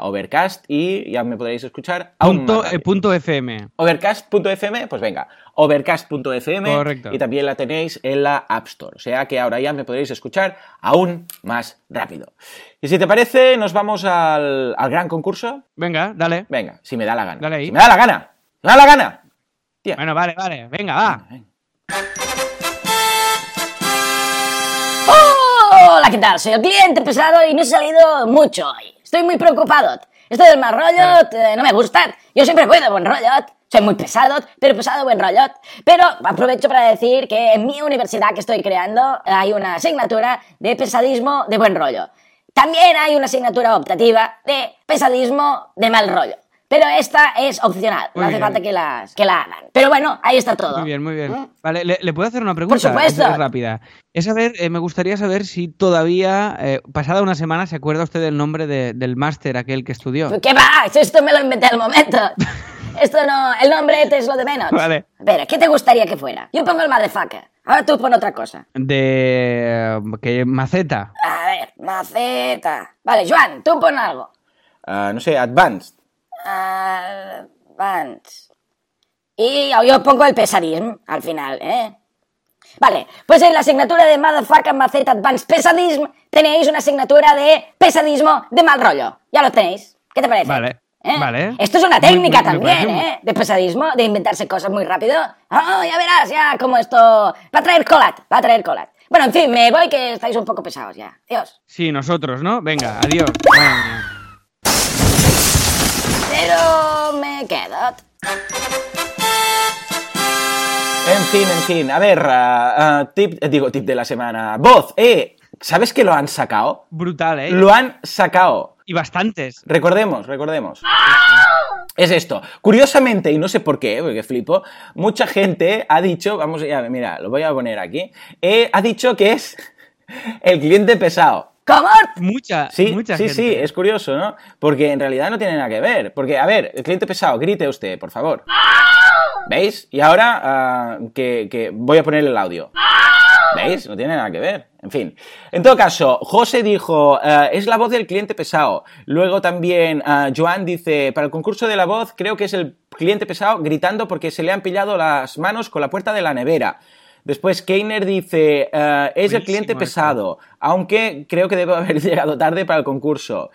[SPEAKER 1] Overcast y ya me podréis escuchar.
[SPEAKER 2] Punto, eh, punto .fm.
[SPEAKER 1] Overcast.fm, pues venga, overcast.fm.
[SPEAKER 2] Correcto.
[SPEAKER 1] Y también la tenéis en la App Store. O sea que ahora ya me podréis escuchar aún más rápido. Y si te parece, nos vamos al, al gran concurso.
[SPEAKER 2] Venga, dale.
[SPEAKER 1] Venga, si me da la gana.
[SPEAKER 2] Dale ahí.
[SPEAKER 1] Si me da la gana. Me da la gana.
[SPEAKER 2] Bueno, vale, vale. Venga, va.
[SPEAKER 1] Venga.
[SPEAKER 3] Hola, ¿qué tal? Soy el cliente pesado y no he salido mucho hoy. Estoy muy preocupado. Esto del mal rollo eh, no me gusta. Yo siempre voy de buen rollo. Soy muy pesado, pero pesado buen rollo. Pero aprovecho para decir que en mi universidad que estoy creando hay una asignatura de pesadismo de buen rollo. También hay una asignatura optativa de pesadismo de mal rollo. Pero esta es opcional,
[SPEAKER 2] Muy
[SPEAKER 3] no hace
[SPEAKER 2] bien.
[SPEAKER 3] falta que, las, que la hagan. Pero bueno, ahí está todo.
[SPEAKER 2] Muy bien, muy bien.
[SPEAKER 3] ¿Mm?
[SPEAKER 2] Vale, ¿le, le puedo hacer una pregunta?
[SPEAKER 3] supuesto.
[SPEAKER 2] Es, es rápida. Es saber, eh, me gustaría saber si todavía, eh, pasada una semana, ¿se acuerda usted del nombre de- del máster aquel que estudió?
[SPEAKER 3] ¿Qué va? Esto me lo inventé al momento. Esto no, el nombre es lo de menos.
[SPEAKER 2] Vale.
[SPEAKER 3] A ver, ¿qué te gustaría que fuera? Yo pongo el motherfucker. Ahora tú pon otra cosa.
[SPEAKER 2] De... que Maceta.
[SPEAKER 3] A ver, maceta. Vale, Joan, tú pon algo.
[SPEAKER 1] Ah, no sé, Advanced.
[SPEAKER 3] Advance. Y yo- pongo el pesadismo al final, ¿eh? Vale, pues en la asignatura de Motherfucker Maceta Advanced Pesadism tenéis una asignatura de pesadismo de mal rollo. Ya lo tenéis. ¿Qué te parece?
[SPEAKER 2] Vale,
[SPEAKER 3] ¿Eh?
[SPEAKER 2] vale.
[SPEAKER 3] Esto es una técnica
[SPEAKER 2] me
[SPEAKER 3] también, ¿eh? De pesadismo, de inventarse cosas muy rápido. Ah, ya verás, ya, como esto... Va a traer colat, va a traer colat. Bueno, en fin, me voy que estáis un poco pesados ya. Adiós.
[SPEAKER 2] Sí, nosotros, ¿no? Venga, adiós.
[SPEAKER 3] Pero me quedo.
[SPEAKER 1] En fin, en fin. A ver, ah, ah, tip, eh, digo, tip de la semana. Voz, eh, ¿sabes que lo han sacado?
[SPEAKER 2] Brutal, ¿eh?
[SPEAKER 1] Lo han sacado.
[SPEAKER 2] Y bastantes.
[SPEAKER 1] Recordemos, recordemos. Es esto. Curiosamente, y no sé por qué, porque flipo, mucha gente ha dicho, vamos a mira, lo voy a poner aquí, eh, ha dicho que es el cliente pesado.
[SPEAKER 3] ¿Cómo?
[SPEAKER 2] Mucha,
[SPEAKER 1] Sí,
[SPEAKER 2] mucha
[SPEAKER 1] sí,
[SPEAKER 2] gente.
[SPEAKER 1] sí, es curioso, ¿no? Porque en realidad no tiene nada que ver. Porque, a ver, el cliente pesado, grite usted, por favor. ¿Veis? Y ahora ah, que, que voy a poner el audio. ¿Veis? No tiene nada que ver. En fin. En todo caso, José dijo, eh, es la voz del cliente pesado. Luego también ah, Joan dice, para el concurso de la voz creo que es el cliente pesado gritando porque se le han pillado las manos con la puerta de la nevera. Después Keiner dice, eh, es el cliente pesado, aunque creo que debe haber llegado tarde para el concurso.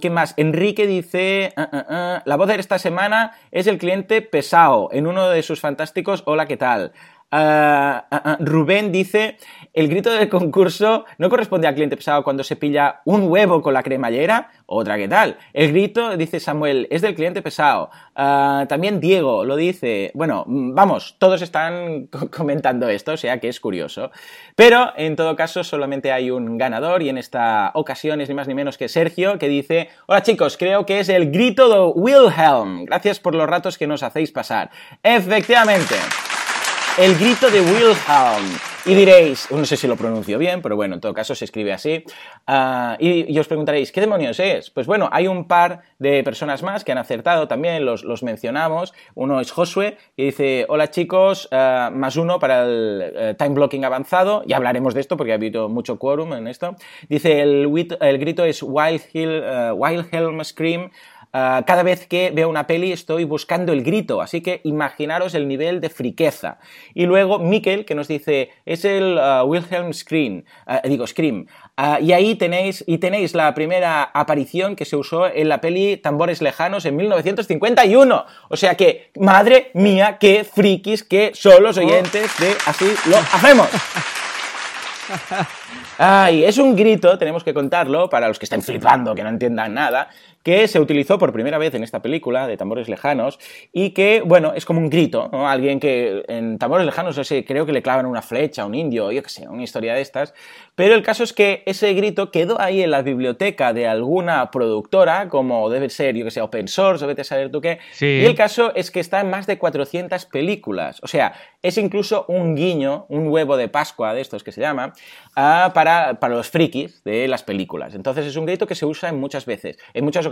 [SPEAKER 1] ¿Qué más? Enrique dice, ah, ah, la voz de esta semana es el cliente pesado en uno de sus fantásticos Hola, ¿qué tal? Ah, ah, ah, Rubén dice, el grito del concurso no corresponde al cliente pesado cuando se pilla un huevo con la cremallera, otra que tal. El grito, dice Samuel, es del cliente pesado. También Diego lo dice, bueno, mm, vamos, todos están co- comentando esto, o sea que es curioso. Pero en todo caso solamente hay un ganador y en esta ocasión es ni más ni menos que Sergio que dice, hola chicos, creo que es el grito de Wilhelm. Gracias por los ratos que nos hacéis pasar. Efectivamente. El grito de Wilhelm. Y diréis, no sé si lo pronuncio bien, pero bueno, en todo caso se escribe así. Ah, y, os preguntaréis, ¿qué demonios es? Pues bueno, hay un par de personas más que han acertado también, los, los mencionamos. Uno es Josué, que dice, hola chicos, ah, más uno para el eh, time blocking avanzado. Ya hablaremos de esto porque ha habido mucho quórum en esto. Dice, el, grito es Wild eh, Wilhelm Scream. Ah, cada vez que veo una peli estoy buscando el grito, así que imaginaros el nivel de friqueza. Y luego Mikkel, que nos dice, es el ah, Wilhelm Scream, ah, digo, Scream. Y ahí tenéis, y tenéis la primera aparición que se usó en la peli Tambores Lejanos en 1951. O sea que, madre mía, qué frikis que son los oyentes de Así lo hacemos. Ay, es un grito, tenemos que contarlo, para los que estén flipando, que no entiendan nada, que se utilizó por primera vez en esta película de Tambores Lejanos y que, bueno, es como un grito, ¿no? Alguien que en Tambores Lejanos, no sé, creo que le clavan una flecha a un indio, yo qué sé, una historia de estas, pero el caso es que ese grito quedó ahí en la biblioteca de alguna productora, como debe ser, yo que sé, open source, o vete a saber tú qué,
[SPEAKER 2] Sí.
[SPEAKER 1] y el caso es que está en más de 400 películas. O sea, es incluso un guiño, un huevo de Pascua de estos que se llama, ah, para, para los frikis de las películas. Entonces es un grito que se usa en muchas veces, en muchas ocasiones.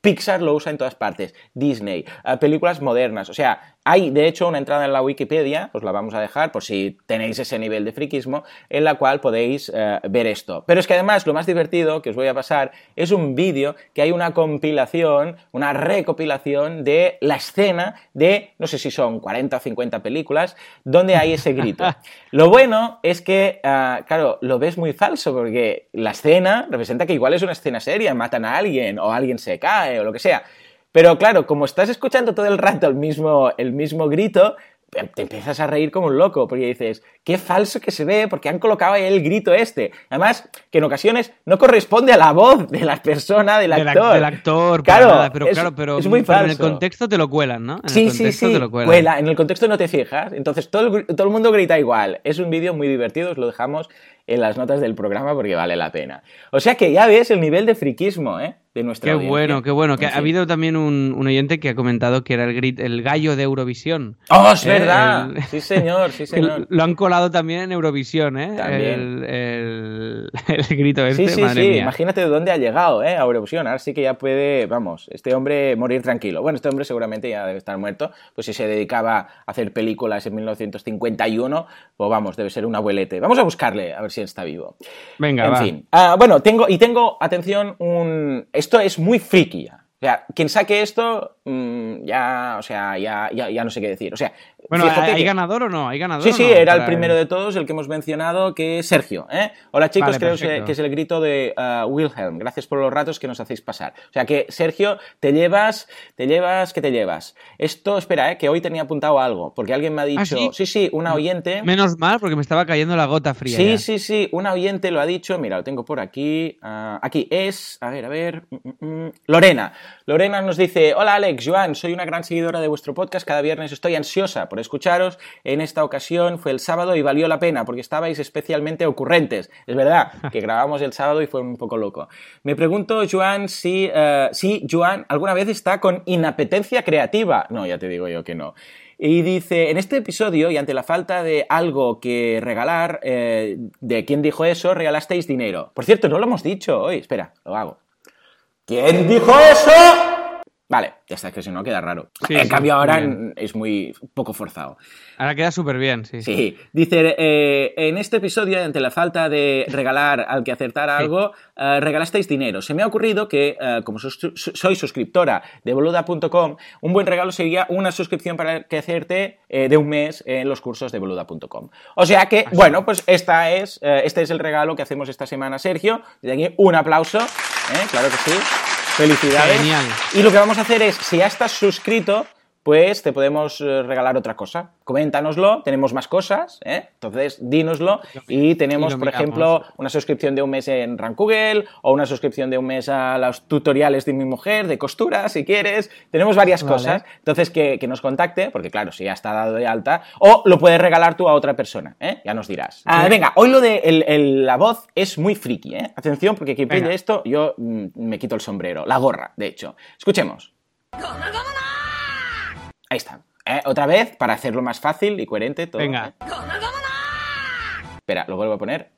[SPEAKER 1] Pixar lo usa en todas partes, Disney, ah, películas modernas. O sea, hay de hecho una entrada en la Wikipedia, os la vamos a dejar por si tenéis ese nivel de frikismo, en la cual podéis eh, ver esto. Pero es que además lo más divertido que os voy a pasar es un vídeo que hay una compilación, una recopilación de la escena de, no sé si son 40 o 50 películas, donde hay ese grito. Lo bueno es que, ah, claro, lo ves muy falso porque la escena representa que igual es una escena seria, matan a alguien o alguien se cae o lo que sea. Pero claro, como estás escuchando todo el rato el mismo, el mismo grito, te empiezas a reír como un loco, porque dices, qué falso que se ve, porque han colocado ahí el grito este. Además, que en ocasiones no corresponde a la voz de la persona, del
[SPEAKER 2] Del ac-
[SPEAKER 1] actor.
[SPEAKER 2] del actor,
[SPEAKER 1] claro,
[SPEAKER 2] nada, pero
[SPEAKER 1] es,
[SPEAKER 2] claro, pero,
[SPEAKER 1] es muy
[SPEAKER 2] pero en el contexto te lo cuelan, ¿no? En
[SPEAKER 1] Sí,
[SPEAKER 2] el
[SPEAKER 1] sí,
[SPEAKER 2] contexto
[SPEAKER 1] sí,
[SPEAKER 2] te lo cuelan.
[SPEAKER 1] cuela. En el contexto no te fijas. Entonces todo el, todo el mundo grita igual. Es un vídeo muy divertido, os lo dejamos en las notas del programa porque vale la pena. O sea que ya ves el nivel de friquismo, ¿eh? De nuestra
[SPEAKER 2] Qué
[SPEAKER 1] audiencia.
[SPEAKER 2] bueno, qué bueno. Que
[SPEAKER 1] En
[SPEAKER 2] ha habido también un, un oyente que ha comentado que era el, grit- el gallo de Eurovisión.
[SPEAKER 1] ¡Oh, es
[SPEAKER 2] Eh,
[SPEAKER 1] verdad!
[SPEAKER 2] el-
[SPEAKER 1] Sí, señor, sí, señor.
[SPEAKER 2] lo han colado también en Eurovisión, ¿eh?
[SPEAKER 1] También.
[SPEAKER 2] El, el- el grito este,
[SPEAKER 1] Sí, sí,
[SPEAKER 2] madre
[SPEAKER 1] sí,
[SPEAKER 2] mía.
[SPEAKER 1] imagínate de dónde ha llegado, ¿eh? A Eurovisión. Ahora sí que ya puede, vamos, este hombre morir tranquilo. Bueno, este hombre seguramente ya debe estar muerto, pues si se dedicaba a hacer películas en 1951, pues vamos, debe ser un abuelete. Vamos a buscarle, a ver si él está vivo.
[SPEAKER 2] Venga,
[SPEAKER 1] en
[SPEAKER 2] va.
[SPEAKER 1] fin. Ah, bueno, tengo, y tengo, atención, un... Esto es muy friki ya. O sea, quien saque esto, mm, ya, o sea, ya, ya, ya no sé qué decir. O sea,
[SPEAKER 2] Bueno, ¿hay
[SPEAKER 1] que-
[SPEAKER 2] ganador o no? ¿Hay ganador
[SPEAKER 1] Sí, sí,
[SPEAKER 2] no?
[SPEAKER 1] era el primero de todos, el que hemos mencionado, que es Sergio. ¿eh? Hola chicos,
[SPEAKER 2] Vale,
[SPEAKER 1] creo
[SPEAKER 2] perfecto.
[SPEAKER 1] que- que es el grito de uh, Wilhelm. Gracias por los ratos que nos hacéis pasar. O sea que, Sergio, te llevas, te llevas, ¿qué te llevas? Esto, espera, ¿eh? que hoy tenía apuntado algo, porque alguien me ha dicho,
[SPEAKER 2] ¿Ah, sí?
[SPEAKER 1] sí, una oyente.
[SPEAKER 2] Menos mal, porque me estaba cayendo la gota fría.
[SPEAKER 1] Sí,
[SPEAKER 2] ya.
[SPEAKER 1] sí, sí, una oyente lo ha dicho, mira, lo tengo por aquí. ah, aquí es, a ver, a ver, mm, mm, mm, Lorena. Lorena nos dice, hola Alex, Joan, soy una gran seguidora de vuestro podcast, cada viernes estoy ansiosa por escucharos. En esta ocasión fue el sábado y valió la pena porque estabais especialmente ocurrentes. Es verdad que grabamos el sábado y fue un poco loco. Me pregunto, Joan, si, eh, si Joan alguna vez está con inapetencia creativa. No, ya te digo yo que no. Y dice, en este episodio, y ante la falta de algo que regalar, eh, de quién dijo eso, regalasteis dinero. Por cierto, no lo hemos dicho hoy. Espera, lo hago. ¿Quién dijo eso? Vale, ya está, es que si no queda raro.
[SPEAKER 2] Sí,
[SPEAKER 1] en
[SPEAKER 2] sí,
[SPEAKER 1] cambio ahora
[SPEAKER 2] bien.
[SPEAKER 1] es muy poco forzado.
[SPEAKER 2] Ahora queda súper bien, sí.
[SPEAKER 1] Sí, dice, eh, en este episodio, ante la falta de regalar al que acertara algo, eh, regalasteis dinero. Se me ha ocurrido que, eh, como sus- soy suscriptora de boluda.com, un buen regalo sería una suscripción para que hacerte eh, de un mes en los cursos de boluda.com. O sea que, bueno, pues esta es, este es el regalo que hacemos esta semana, Sergio. Desde aquí, un aplauso, claro que sí. Felicidades.
[SPEAKER 2] Genial.
[SPEAKER 1] Y lo que vamos a hacer es, si ya estás suscrito, pues te podemos eh, regalar otra cosa. Coméntanoslo, tenemos más cosas, ¿eh? entonces dínoslo. Y tenemos,
[SPEAKER 2] y
[SPEAKER 1] por ejemplo, una suscripción de un mes en Rank Google o una suscripción de un mes a los tutoriales de mi mujer de costura, si quieres. Tenemos varias
[SPEAKER 2] Vale.
[SPEAKER 1] cosas. Entonces, que, que nos contacte, porque claro, si ya está dado de alta, o lo puedes regalar tú a otra persona, ¿eh? ya nos dirás. Ah, venga, hoy lo de el- el- la voz es muy friki, ¿eh? Atención, porque quien
[SPEAKER 2] Venga.
[SPEAKER 1] pille esto, yo mm, me quito el sombrero, la gorra, de hecho. Escuchemos. Ahí está. ¿eh? Otra vez, para hacerlo más fácil y coherente todo.
[SPEAKER 2] Venga.
[SPEAKER 1] ¿eh? Espera, lo vuelvo a poner.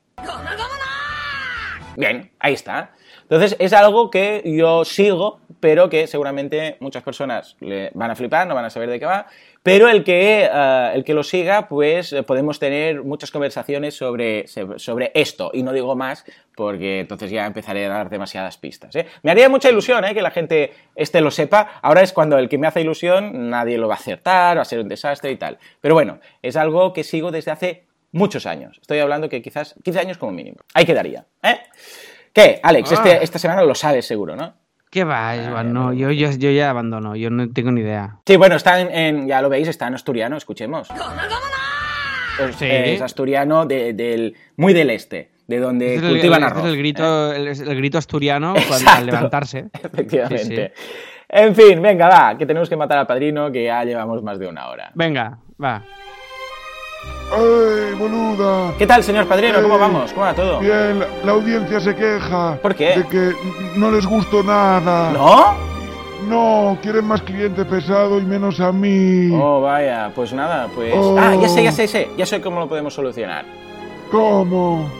[SPEAKER 1] Bien, ahí está. Entonces es algo que yo sigo, pero que seguramente muchas personas le van a flipar, no van a saber de qué va. Pero el que, eh, el que lo siga, pues eh, podemos tener muchas conversaciones sobre, sobre esto. Y no digo más porque entonces ya empezaré a dar demasiadas pistas. ¿eh? Me haría mucha ilusión ¿eh? que la gente este lo sepa. Ahora es cuando el que me hace ilusión nadie lo va a acertar, va a ser un desastre y tal. Pero bueno, es algo que sigo desde hace muchos años. Estoy hablando que quizás 15 años como mínimo. Ahí quedaría. ¿eh? ¿Qué, Alex?
[SPEAKER 2] Ah.
[SPEAKER 1] Este- esta semana lo sabes seguro, ¿no?
[SPEAKER 2] ¿Qué va,
[SPEAKER 1] Ah,
[SPEAKER 2] Joan? No, yo, yo, yo ya abandono, yo no tengo ni idea.
[SPEAKER 1] Sí, bueno, está en, en- ya lo veis, está en asturiano, escuchemos. Es,
[SPEAKER 2] Sí.
[SPEAKER 1] es asturiano de- del, muy del este, de donde
[SPEAKER 2] Este es el-
[SPEAKER 1] cultivan
[SPEAKER 2] el,
[SPEAKER 1] arroz.
[SPEAKER 2] este es el grito, el, es el grito asturiano cuando, al levantarse.
[SPEAKER 1] Efectivamente.
[SPEAKER 2] Sí,
[SPEAKER 1] En fin, venga, va, que tenemos que matar al padrino, que ya llevamos más de una hora.
[SPEAKER 2] Venga, va.
[SPEAKER 4] ¡Ay, boluda!
[SPEAKER 1] ¿Qué tal, señor padrino? ¿Cómo vamos? ¿Cómo va todo?
[SPEAKER 4] Bien, la, la audiencia se queja.
[SPEAKER 1] ¿Por qué?
[SPEAKER 4] De que no les gustó nada.
[SPEAKER 1] ¿No?
[SPEAKER 4] No, quieren más cliente pesado y menos a mí.
[SPEAKER 1] Oh, vaya, pues nada, pues...
[SPEAKER 4] Oh.
[SPEAKER 1] Ah, ya sé, ya sé, ya sé, ya sé cómo lo podemos solucionar.
[SPEAKER 4] ¿Cómo?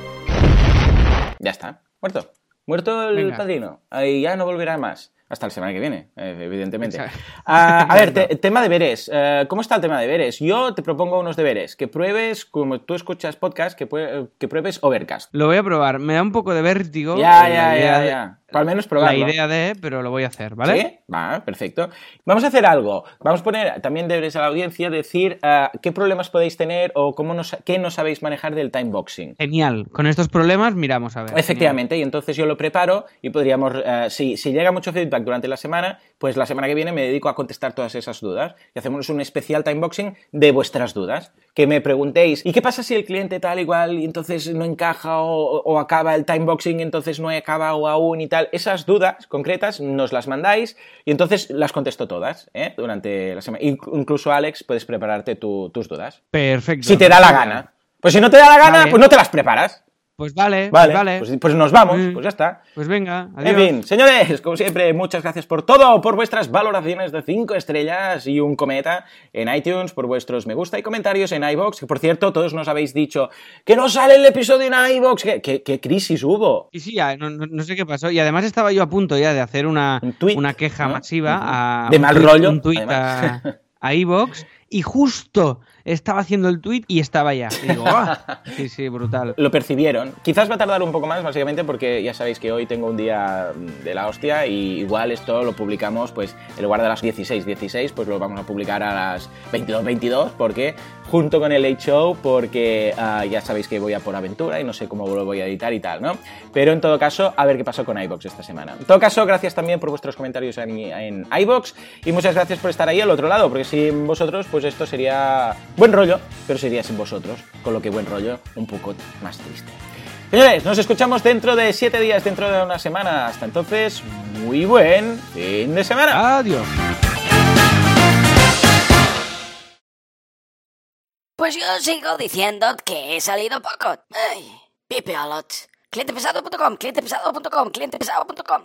[SPEAKER 1] Ya está, muerto. Muerto el
[SPEAKER 2] Venga.
[SPEAKER 1] padrino. Y ya no volverá más. Hasta la semana que viene, eh, evidentemente. Ah, a ver, te- tema de deberes. Eh, ¿Cómo está el tema de deberes? Yo te propongo unos deberes. Que pruebes, como tú escuchas podcast, que, prue- que pruebes Overcast.
[SPEAKER 2] Lo voy a probar. Me da un poco de vértigo.
[SPEAKER 1] Ya, ya, ya, ya. Al menos probarlo.
[SPEAKER 2] La idea de, pero lo voy a hacer, ¿vale?
[SPEAKER 1] ¿Sí? Va, perfecto. Vamos a hacer algo. Vamos a poner también deberes a la audiencia decir uh, qué problemas podéis tener o cómo nos, qué no sabéis manejar del timeboxing.
[SPEAKER 2] Genial. Con estos problemas miramos a ver.
[SPEAKER 1] Efectivamente, y entonces yo lo preparo y podríamos, uh, si, si llega mucho feedback durante la semana, pues la semana que viene me dedico a contestar todas esas dudas y hacemos un especial timeboxing de vuestras dudas. Que me preguntéis, ¿y qué pasa si el cliente tal igual y entonces no encaja o, o acaba el timeboxing y entonces no acaba o aún y tal? Esas dudas concretas nos las mandáis y entonces las contesto todas ¿eh? durante la semana. Incluso, Alex, puedes prepararte tu, tus dudas.
[SPEAKER 2] Perfecto.
[SPEAKER 1] Si te da la gana. Pues si no te da la gana, vale. pues no te las preparas.
[SPEAKER 2] Pues vale,
[SPEAKER 1] vale,
[SPEAKER 2] pues, vale.
[SPEAKER 1] Pues, pues, nos vamos, mm. pues ya está.
[SPEAKER 2] Pues venga, adiós.
[SPEAKER 1] En fin, señores, como siempre, muchas gracias por todo, por vuestras valoraciones de 5 estrellas y un cometa en iTunes, por vuestros me gusta y comentarios en iBox. Que por cierto, todos nos habéis dicho que no sale el episodio en iBox. ¿Qué, qué, qué crisis hubo?
[SPEAKER 2] Y sí, ya, no, no, sé qué pasó. Y además estaba yo a punto ya de hacer una,
[SPEAKER 1] un tweet,
[SPEAKER 2] una queja
[SPEAKER 1] ¿no?
[SPEAKER 2] masiva
[SPEAKER 1] uh -huh.
[SPEAKER 2] a.
[SPEAKER 1] De mal rollo.
[SPEAKER 2] Un tweet a, a iBox. Y justo estaba haciendo el tweet y estaba ya. Y digo, ¡oh! Sí, sí, brutal.
[SPEAKER 1] Lo percibieron. Quizás va a tardar un poco más, básicamente, porque ya sabéis que hoy tengo un día de la hostia y igual esto lo publicamos, pues, en lugar de las 16, 16, pues lo vamos a publicar a las 22, 22, porque junto con el Late Show, porque uh, ya sabéis que voy a por aventura y no sé cómo lo voy a editar y tal, ¿no? Pero en todo caso, a ver qué pasó con iBox esta semana. En todo caso, gracias también por vuestros comentarios en, en iBox y muchas gracias por estar ahí al otro lado, porque sin vosotros, pues esto sería buen rollo, pero sería sin vosotros, con lo que buen rollo un poco más triste. Señores, nos escuchamos dentro de siete días, dentro de una semana. Hasta entonces, muy buen fin de semana.
[SPEAKER 2] Adiós.
[SPEAKER 3] Pues yo sigo diciendo que he salido poco. Ay, pipeolots. Clientepesado.com, clientepesado.com, clientepesado.com.